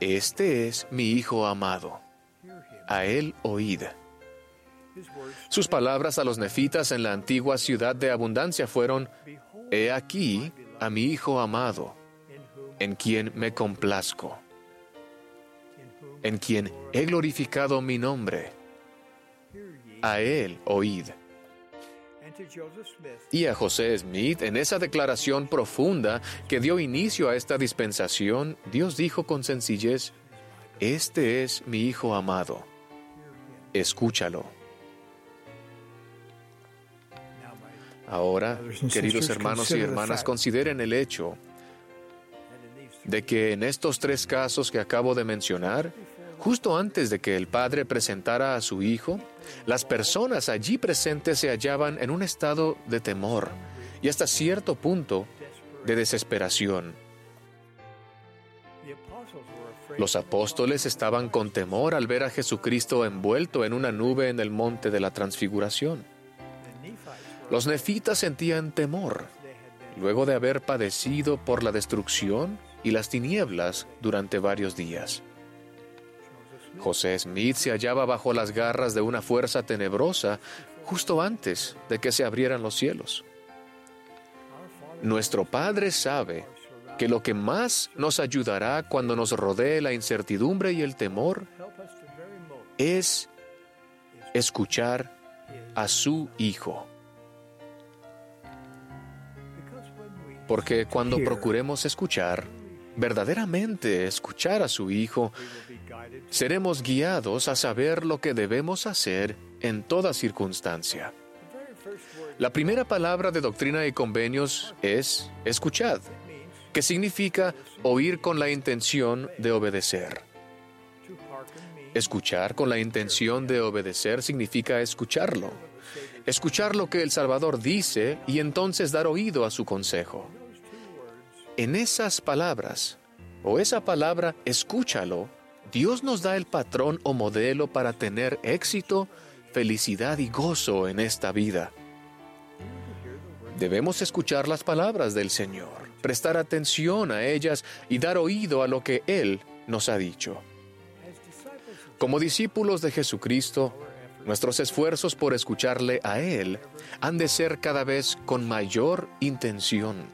Este es mi Hijo amado, a Él oíd. Sus palabras a los nefitas en la antigua ciudad de abundancia fueron, He aquí a mi Hijo amado, en quien me complazco, en quien he glorificado mi nombre. A Él oíd. Y a José Smith, en esa declaración profunda que dio inicio a esta dispensación, Dios dijo con sencillez, Este es mi Hijo amado, escúchalo. Ahora, queridos hermanos y hermanas, consideren el hecho de que en estos tres casos que acabo de mencionar, justo antes de que el padre presentara a su hijo, las personas allí presentes se hallaban en un estado de temor y hasta cierto punto de desesperación. Los apóstoles estaban con temor al ver a Jesucristo envuelto en una nube en el monte de la transfiguración. Los nefitas sentían temor, luego de haber padecido por la destrucción y las tinieblas durante varios días. José Smith se hallaba bajo las garras de una fuerza tenebrosa justo antes de que se abrieran los cielos. Nuestro Padre sabe que lo que más nos ayudará cuando nos rodee la incertidumbre y el temor es escuchar a su Hijo. Porque cuando procuremos escuchar, verdaderamente escuchar a su Hijo, seremos guiados a saber lo que debemos hacer en toda circunstancia. La primera palabra de doctrina y convenios es escuchad, que significa oír con la intención de obedecer. Escuchar con la intención de obedecer significa escucharlo escuchar lo que el Salvador dice y entonces dar oído a su consejo. En esas palabras, o esa palabra, escúchalo, Dios nos da el patrón o modelo para tener éxito, felicidad y gozo en esta vida. Debemos escuchar las palabras del Señor, prestar atención a ellas y dar oído a lo que Él nos ha dicho. Como discípulos de Jesucristo, Nuestros esfuerzos por escucharle a Él han de ser cada vez con mayor intención.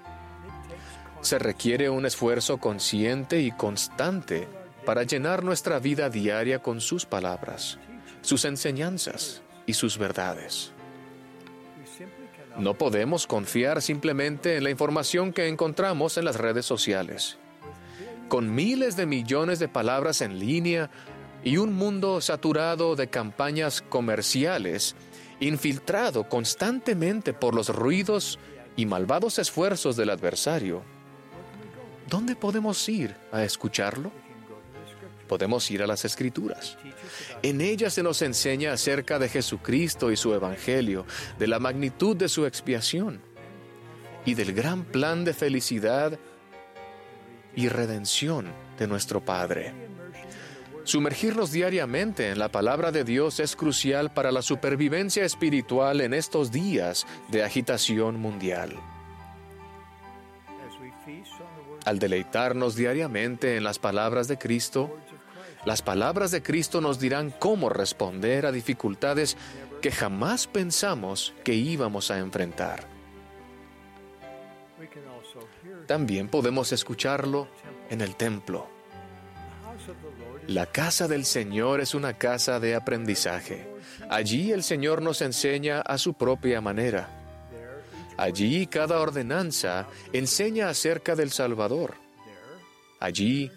Se requiere un esfuerzo consciente y constante para llenar nuestra vida diaria con sus palabras, sus enseñanzas y sus verdades. No podemos confiar simplemente en la información que encontramos en las redes sociales. Con miles de millones de palabras en línea, y un mundo saturado de campañas comerciales, infiltrado constantemente por los ruidos y malvados esfuerzos del adversario. ¿Dónde podemos ir a escucharlo? Podemos ir a las escrituras. En ellas se nos enseña acerca de Jesucristo y su Evangelio, de la magnitud de su expiación y del gran plan de felicidad y redención de nuestro Padre. Sumergirnos diariamente en la palabra de Dios es crucial para la supervivencia espiritual en estos días de agitación mundial. Al deleitarnos diariamente en las palabras de Cristo, las palabras de Cristo nos dirán cómo responder a dificultades que jamás pensamos que íbamos a enfrentar. También podemos escucharlo en el templo la casa del Señor es una casa de aprendizaje. Allí el Señor nos enseña a su propia manera. Allí cada ordenanza enseña acerca del Salvador. Allí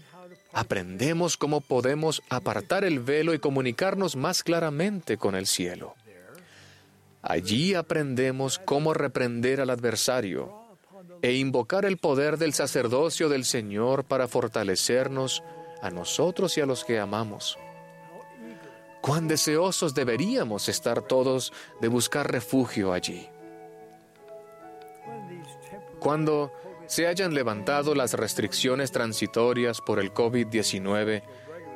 aprendemos cómo podemos apartar el velo y comunicarnos más claramente con el cielo. Allí aprendemos cómo reprender al adversario e invocar el poder del sacerdocio del Señor para fortalecernos a nosotros y a los que amamos. Cuán deseosos deberíamos estar todos de buscar refugio allí. Cuando se hayan levantado las restricciones transitorias por el COVID-19,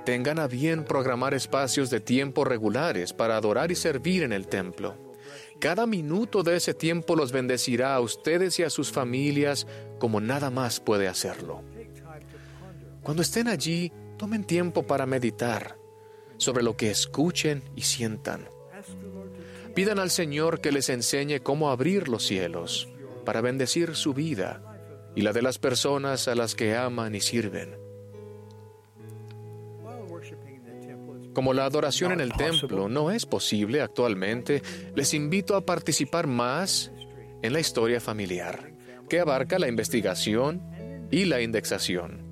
tengan a bien programar espacios de tiempo regulares para adorar y servir en el templo. Cada minuto de ese tiempo los bendecirá a ustedes y a sus familias como nada más puede hacerlo. Cuando estén allí, tomen tiempo para meditar sobre lo que escuchen y sientan. Pidan al Señor que les enseñe cómo abrir los cielos para bendecir su vida y la de las personas a las que aman y sirven. Como la adoración en el templo no es posible actualmente, les invito a participar más en la historia familiar, que abarca la investigación y la indexación.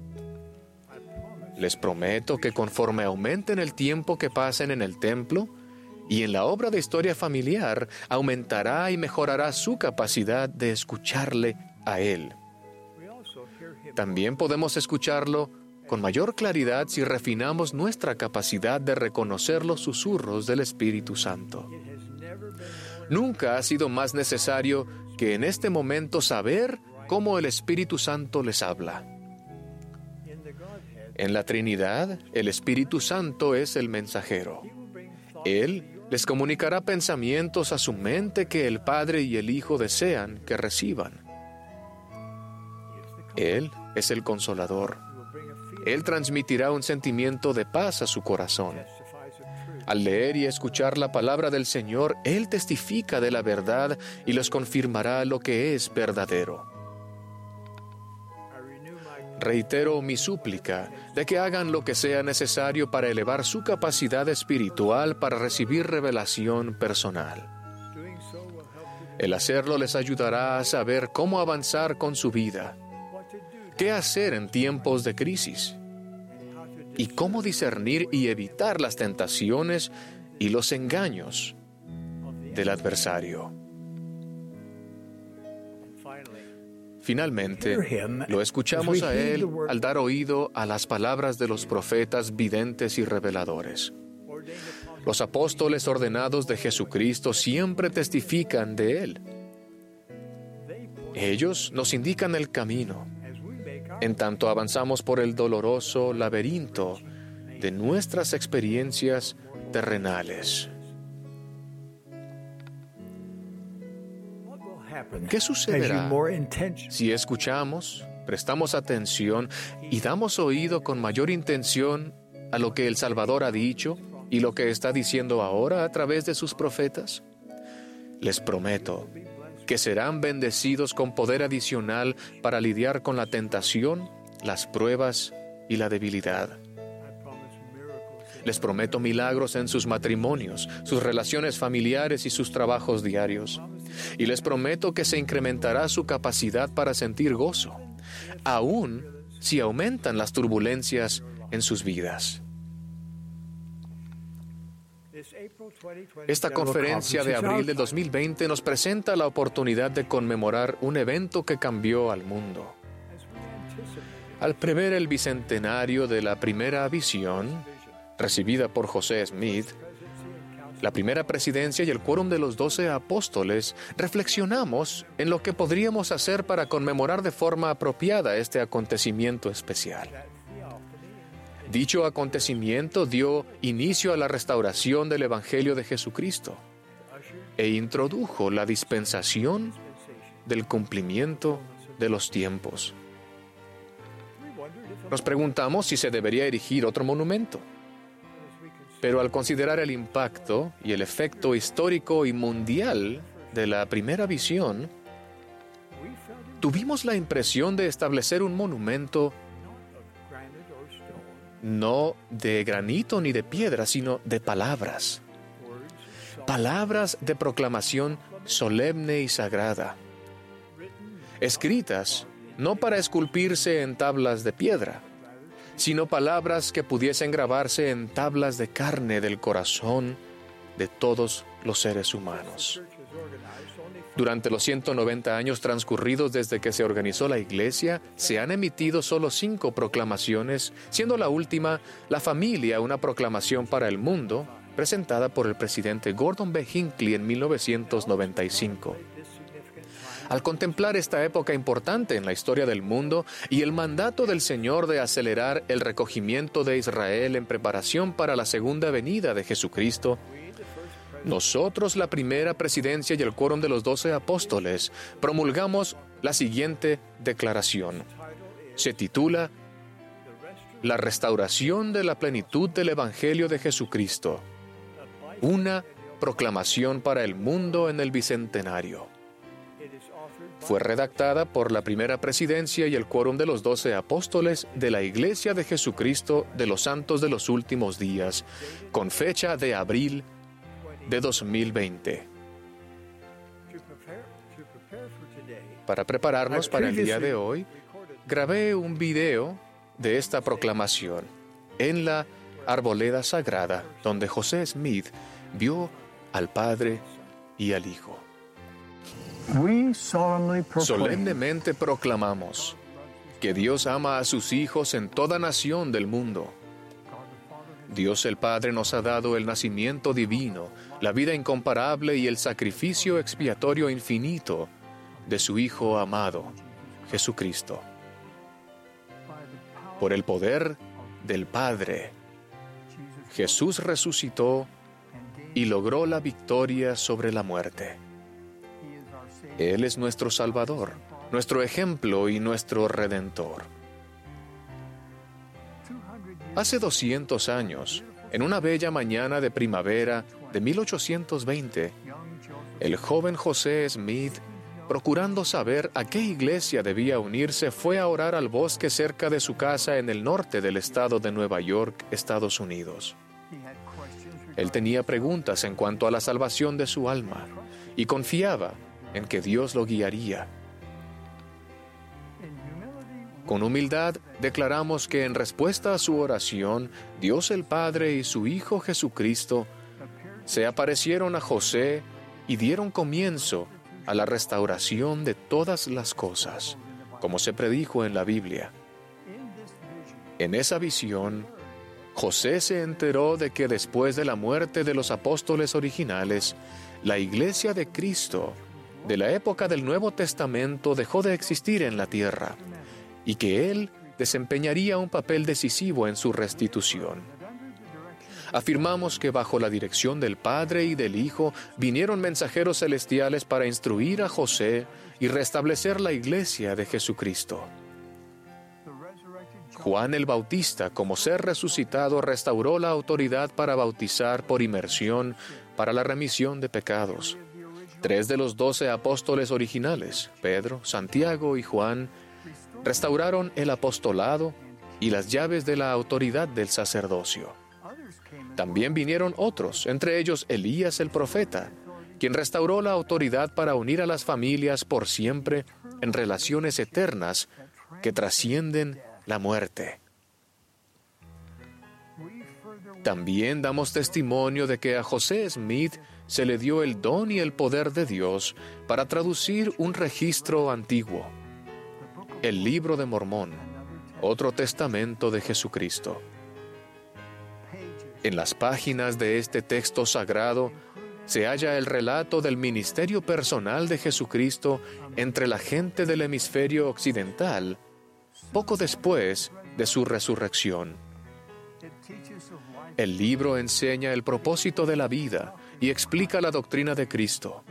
Les prometo que conforme aumenten el tiempo que pasen en el templo y en la obra de historia familiar, aumentará y mejorará su capacidad de escucharle a Él. También podemos escucharlo con mayor claridad si refinamos nuestra capacidad de reconocer los susurros del Espíritu Santo. Nunca ha sido más necesario que en este momento saber cómo el Espíritu Santo les habla. En la Trinidad, el Espíritu Santo es el mensajero. Él les comunicará pensamientos a su mente que el Padre y el Hijo desean que reciban. Él es el consolador. Él transmitirá un sentimiento de paz a su corazón. Al leer y escuchar la palabra del Señor, Él testifica de la verdad y los confirmará lo que es verdadero. Reitero mi súplica de que hagan lo que sea necesario para elevar su capacidad espiritual para recibir revelación personal. El hacerlo les ayudará a saber cómo avanzar con su vida qué hacer en tiempos de crisis y cómo discernir y evitar las tentaciones y los engaños del adversario. Finalmente, lo escuchamos a Él al dar oído a las palabras de los profetas videntes y reveladores. Los apóstoles ordenados de Jesucristo siempre testifican de Él. Ellos nos indican el camino en tanto avanzamos por el doloroso laberinto de nuestras experiencias terrenales. ¿Qué sucederá si escuchamos, prestamos atención y damos oído con mayor intención a lo que el Salvador ha dicho y lo que está diciendo ahora a través de sus profetas? Les prometo que serán bendecidos con poder adicional para lidiar con la tentación, las pruebas y la debilidad. Les prometo milagros en sus matrimonios, sus relaciones familiares y sus trabajos diarios. Y les prometo que se incrementará su capacidad para sentir gozo, aun si aumentan las turbulencias en sus vidas. Esta conferencia de abril de 2020 nos presenta la oportunidad de conmemorar un evento que cambió al mundo. Al prever el bicentenario de la primera visión, recibida por José Smith, la primera presidencia y el quórum de los doce apóstoles, reflexionamos en lo que podríamos hacer para conmemorar de forma apropiada este acontecimiento especial. Dicho acontecimiento dio inicio a la restauración del Evangelio de Jesucristo e introdujo la dispensación del cumplimiento de los tiempos. Nos preguntamos si se debería erigir otro monumento. Pero al considerar el impacto y el efecto histórico y mundial de la primera visión, tuvimos la impresión de establecer un monumento no de granito ni de piedra, sino de palabras. Palabras de proclamación solemne y sagrada, escritas no para esculpirse en tablas de piedra, sino palabras que pudiesen grabarse en tablas de carne del corazón de todos los seres humanos. Durante los 190 años transcurridos desde que se organizó la Iglesia, se han emitido solo cinco proclamaciones, siendo la última La familia, una proclamación para el mundo, presentada por el presidente Gordon B. Hinckley en 1995. Al contemplar esta época importante en la historia del mundo y el mandato del Señor de acelerar el recogimiento de Israel en preparación para la segunda venida de Jesucristo, nosotros, la primera presidencia y el quórum de los doce apóstoles, promulgamos la siguiente declaración. Se titula La restauración de la plenitud del Evangelio de Jesucristo. Una proclamación para el mundo en el Bicentenario. Fue redactada por la primera presidencia y el quórum de los doce apóstoles de la Iglesia de Jesucristo de los Santos de los Últimos Días, con fecha de abril de 2020. Para prepararnos para el día de hoy, grabé un video de esta proclamación en la arboleda sagrada donde José Smith vio al Padre y al Hijo. Solemnemente proclamamos que Dios ama a sus hijos en toda nación del mundo. Dios el Padre nos ha dado el nacimiento divino, la vida incomparable y el sacrificio expiatorio infinito de su Hijo amado, Jesucristo. Por el poder del Padre, Jesús resucitó y logró la victoria sobre la muerte. Él es nuestro Salvador, nuestro ejemplo y nuestro Redentor. Hace 200 años, en una bella mañana de primavera de 1820, el joven José Smith, procurando saber a qué iglesia debía unirse, fue a orar al bosque cerca de su casa en el norte del estado de Nueva York, Estados Unidos. Él tenía preguntas en cuanto a la salvación de su alma y confiaba en que Dios lo guiaría. Con humildad declaramos que en respuesta a su oración, Dios el Padre y su Hijo Jesucristo se aparecieron a José y dieron comienzo a la restauración de todas las cosas, como se predijo en la Biblia. En esa visión, José se enteró de que después de la muerte de los apóstoles originales, la iglesia de Cristo de la época del Nuevo Testamento dejó de existir en la tierra y que Él desempeñaría un papel decisivo en su restitución. Afirmamos que bajo la dirección del Padre y del Hijo vinieron mensajeros celestiales para instruir a José y restablecer la iglesia de Jesucristo. Juan el Bautista, como ser resucitado, restauró la autoridad para bautizar por inmersión para la remisión de pecados. Tres de los doce apóstoles originales, Pedro, Santiago y Juan, restauraron el apostolado y las llaves de la autoridad del sacerdocio. También vinieron otros, entre ellos Elías el profeta, quien restauró la autoridad para unir a las familias por siempre en relaciones eternas que trascienden la muerte. También damos testimonio de que a José Smith se le dio el don y el poder de Dios para traducir un registro antiguo, el libro de Mormón, otro testamento de Jesucristo. En las páginas de este texto sagrado se halla el relato del ministerio personal de Jesucristo entre la gente del hemisferio occidental poco después de su resurrección. El libro enseña el propósito de la vida y explica la doctrina de Cristo,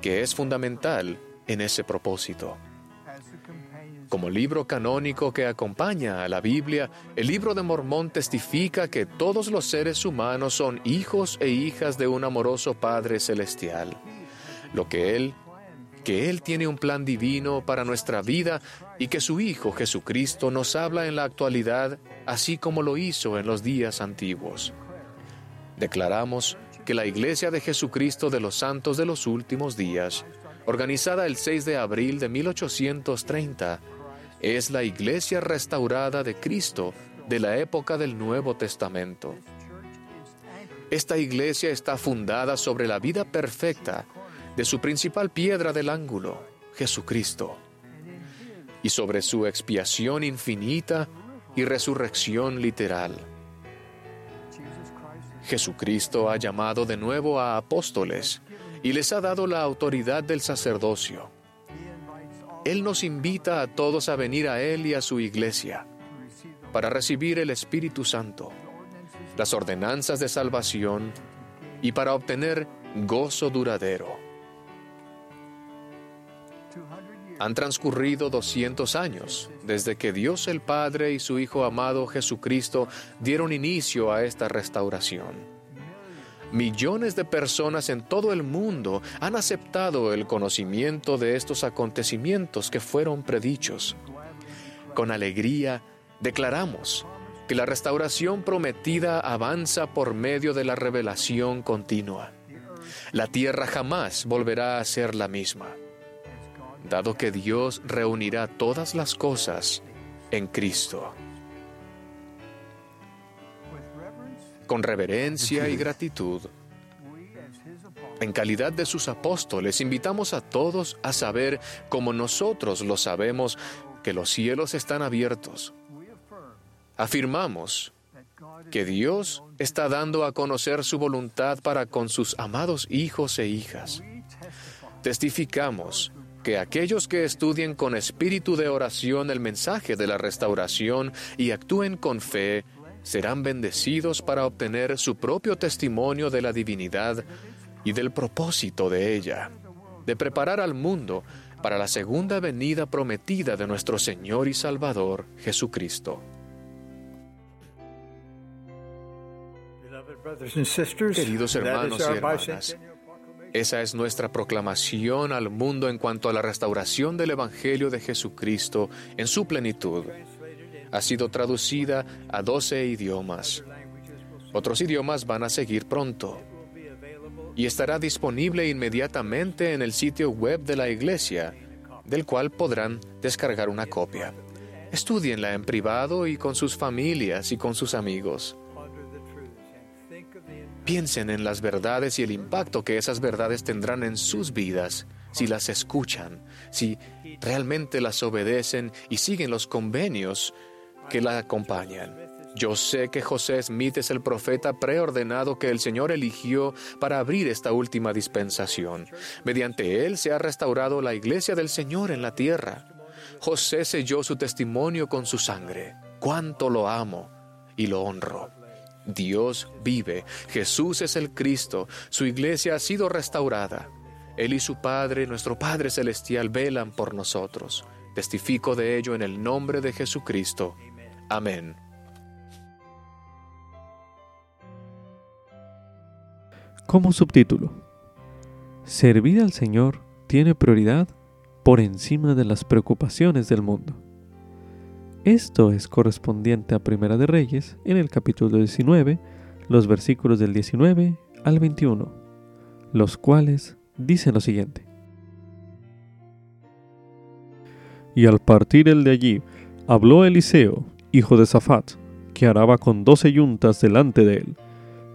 que es fundamental en ese propósito. Como libro canónico que acompaña a la Biblia, el libro de Mormón testifica que todos los seres humanos son hijos e hijas de un amoroso Padre Celestial. Lo que Él, que Él tiene un plan divino para nuestra vida y que su Hijo Jesucristo nos habla en la actualidad, así como lo hizo en los días antiguos. Declaramos que la Iglesia de Jesucristo de los Santos de los Últimos Días, organizada el 6 de abril de 1830, es la Iglesia restaurada de Cristo de la época del Nuevo Testamento. Esta iglesia está fundada sobre la vida perfecta de su principal piedra del ángulo, Jesucristo, y sobre su expiación infinita y resurrección literal. Jesucristo ha llamado de nuevo a apóstoles y les ha dado la autoridad del sacerdocio. Él nos invita a todos a venir a Él y a su iglesia para recibir el Espíritu Santo, las ordenanzas de salvación y para obtener gozo duradero. Han transcurrido 200 años desde que Dios el Padre y su Hijo amado Jesucristo dieron inicio a esta restauración. Millones de personas en todo el mundo han aceptado el conocimiento de estos acontecimientos que fueron predichos. Con alegría declaramos que la restauración prometida avanza por medio de la revelación continua. La tierra jamás volverá a ser la misma dado que Dios reunirá todas las cosas en Cristo. Con reverencia y gratitud, en calidad de sus apóstoles, invitamos a todos a saber, como nosotros lo sabemos, que los cielos están abiertos. Afirmamos que Dios está dando a conocer su voluntad para con sus amados hijos e hijas. Testificamos que aquellos que estudien con espíritu de oración el mensaje de la restauración y actúen con fe, serán bendecidos para obtener su propio testimonio de la divinidad y del propósito de ella, de preparar al mundo para la segunda venida prometida de nuestro Señor y Salvador Jesucristo. Queridos hermanos y hermanas, esa es nuestra proclamación al mundo en cuanto a la restauración del Evangelio de Jesucristo en su plenitud. Ha sido traducida a 12 idiomas. Otros idiomas van a seguir pronto. Y estará disponible inmediatamente en el sitio web de la Iglesia, del cual podrán descargar una copia. Estudienla en privado y con sus familias y con sus amigos. Piensen en las verdades y el impacto que esas verdades tendrán en sus vidas si las escuchan, si realmente las obedecen y siguen los convenios que la acompañan. Yo sé que José Smith es el profeta preordenado que el Señor eligió para abrir esta última dispensación. Mediante él se ha restaurado la iglesia del Señor en la tierra. José selló su testimonio con su sangre. Cuánto lo amo y lo honro. Dios vive, Jesús es el Cristo, su iglesia ha sido restaurada. Él y su Padre, nuestro Padre Celestial, velan por nosotros. Testifico de ello en el nombre de Jesucristo. Amén. Como subtítulo, Servir al Señor tiene prioridad por encima de las preocupaciones del mundo. Esto es correspondiente a Primera de Reyes en el capítulo 19, los versículos del 19 al 21, los cuales dicen lo siguiente. Y al partir el de allí, habló Eliseo, hijo de Safat, que araba con doce yuntas delante de él,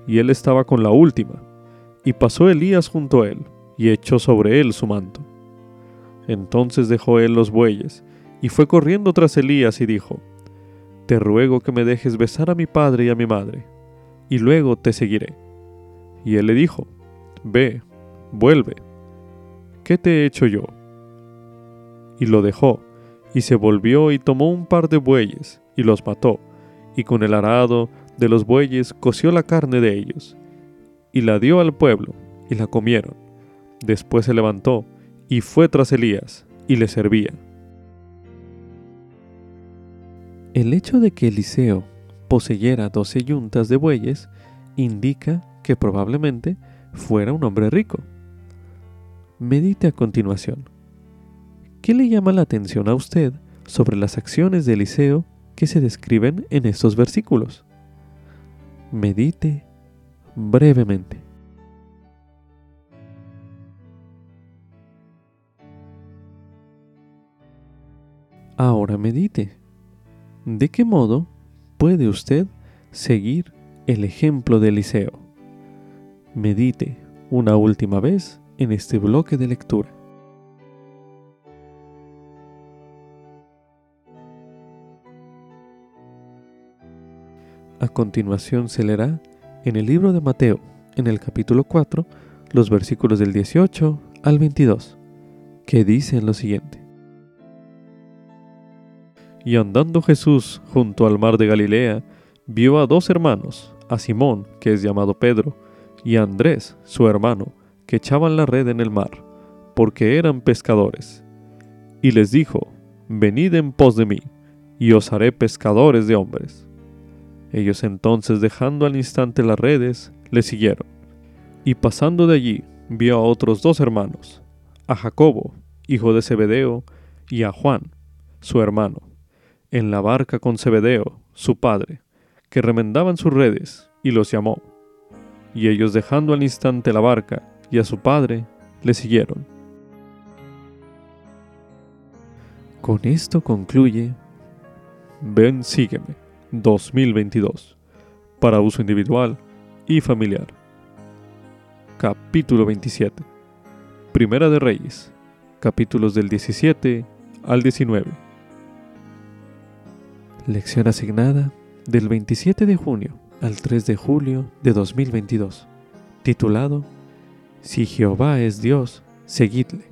y él estaba con la última, y pasó Elías junto a él, y echó sobre él su manto. Entonces dejó él los bueyes, y fue corriendo tras Elías y dijo, Te ruego que me dejes besar a mi padre y a mi madre, y luego te seguiré. Y él le dijo, Ve, vuelve, ¿qué te he hecho yo? Y lo dejó, y se volvió y tomó un par de bueyes, y los mató, y con el arado de los bueyes coció la carne de ellos, y la dio al pueblo, y la comieron. Después se levantó, y fue tras Elías, y le servía. El hecho de que Eliseo poseyera doce yuntas de bueyes indica que probablemente fuera un hombre rico. Medite a continuación. ¿Qué le llama la atención a usted sobre las acciones de Eliseo que se describen en estos versículos? Medite brevemente. Ahora medite. ¿De qué modo puede usted seguir el ejemplo de Eliseo? Medite una última vez en este bloque de lectura. A continuación se leerá en el libro de Mateo, en el capítulo 4, los versículos del 18 al 22, que dicen lo siguiente. Y andando Jesús junto al mar de Galilea, vio a dos hermanos, a Simón, que es llamado Pedro, y a Andrés, su hermano, que echaban la red en el mar, porque eran pescadores. Y les dijo, Venid en pos de mí, y os haré pescadores de hombres. Ellos entonces, dejando al instante las redes, le siguieron. Y pasando de allí, vio a otros dos hermanos, a Jacobo, hijo de Zebedeo, y a Juan, su hermano, en la barca con Zebedeo, su padre, que remendaban sus redes, y los llamó. Y ellos dejando al instante la barca y a su padre, le siguieron. Con esto concluye Ven, sígueme 2022 para uso individual y familiar. Capítulo 27. Primera de Reyes. Capítulos del 17 al 19. Lección asignada del 27 de junio al 3 de julio de 2022. Titulado Si Jehová es Dios, seguidle.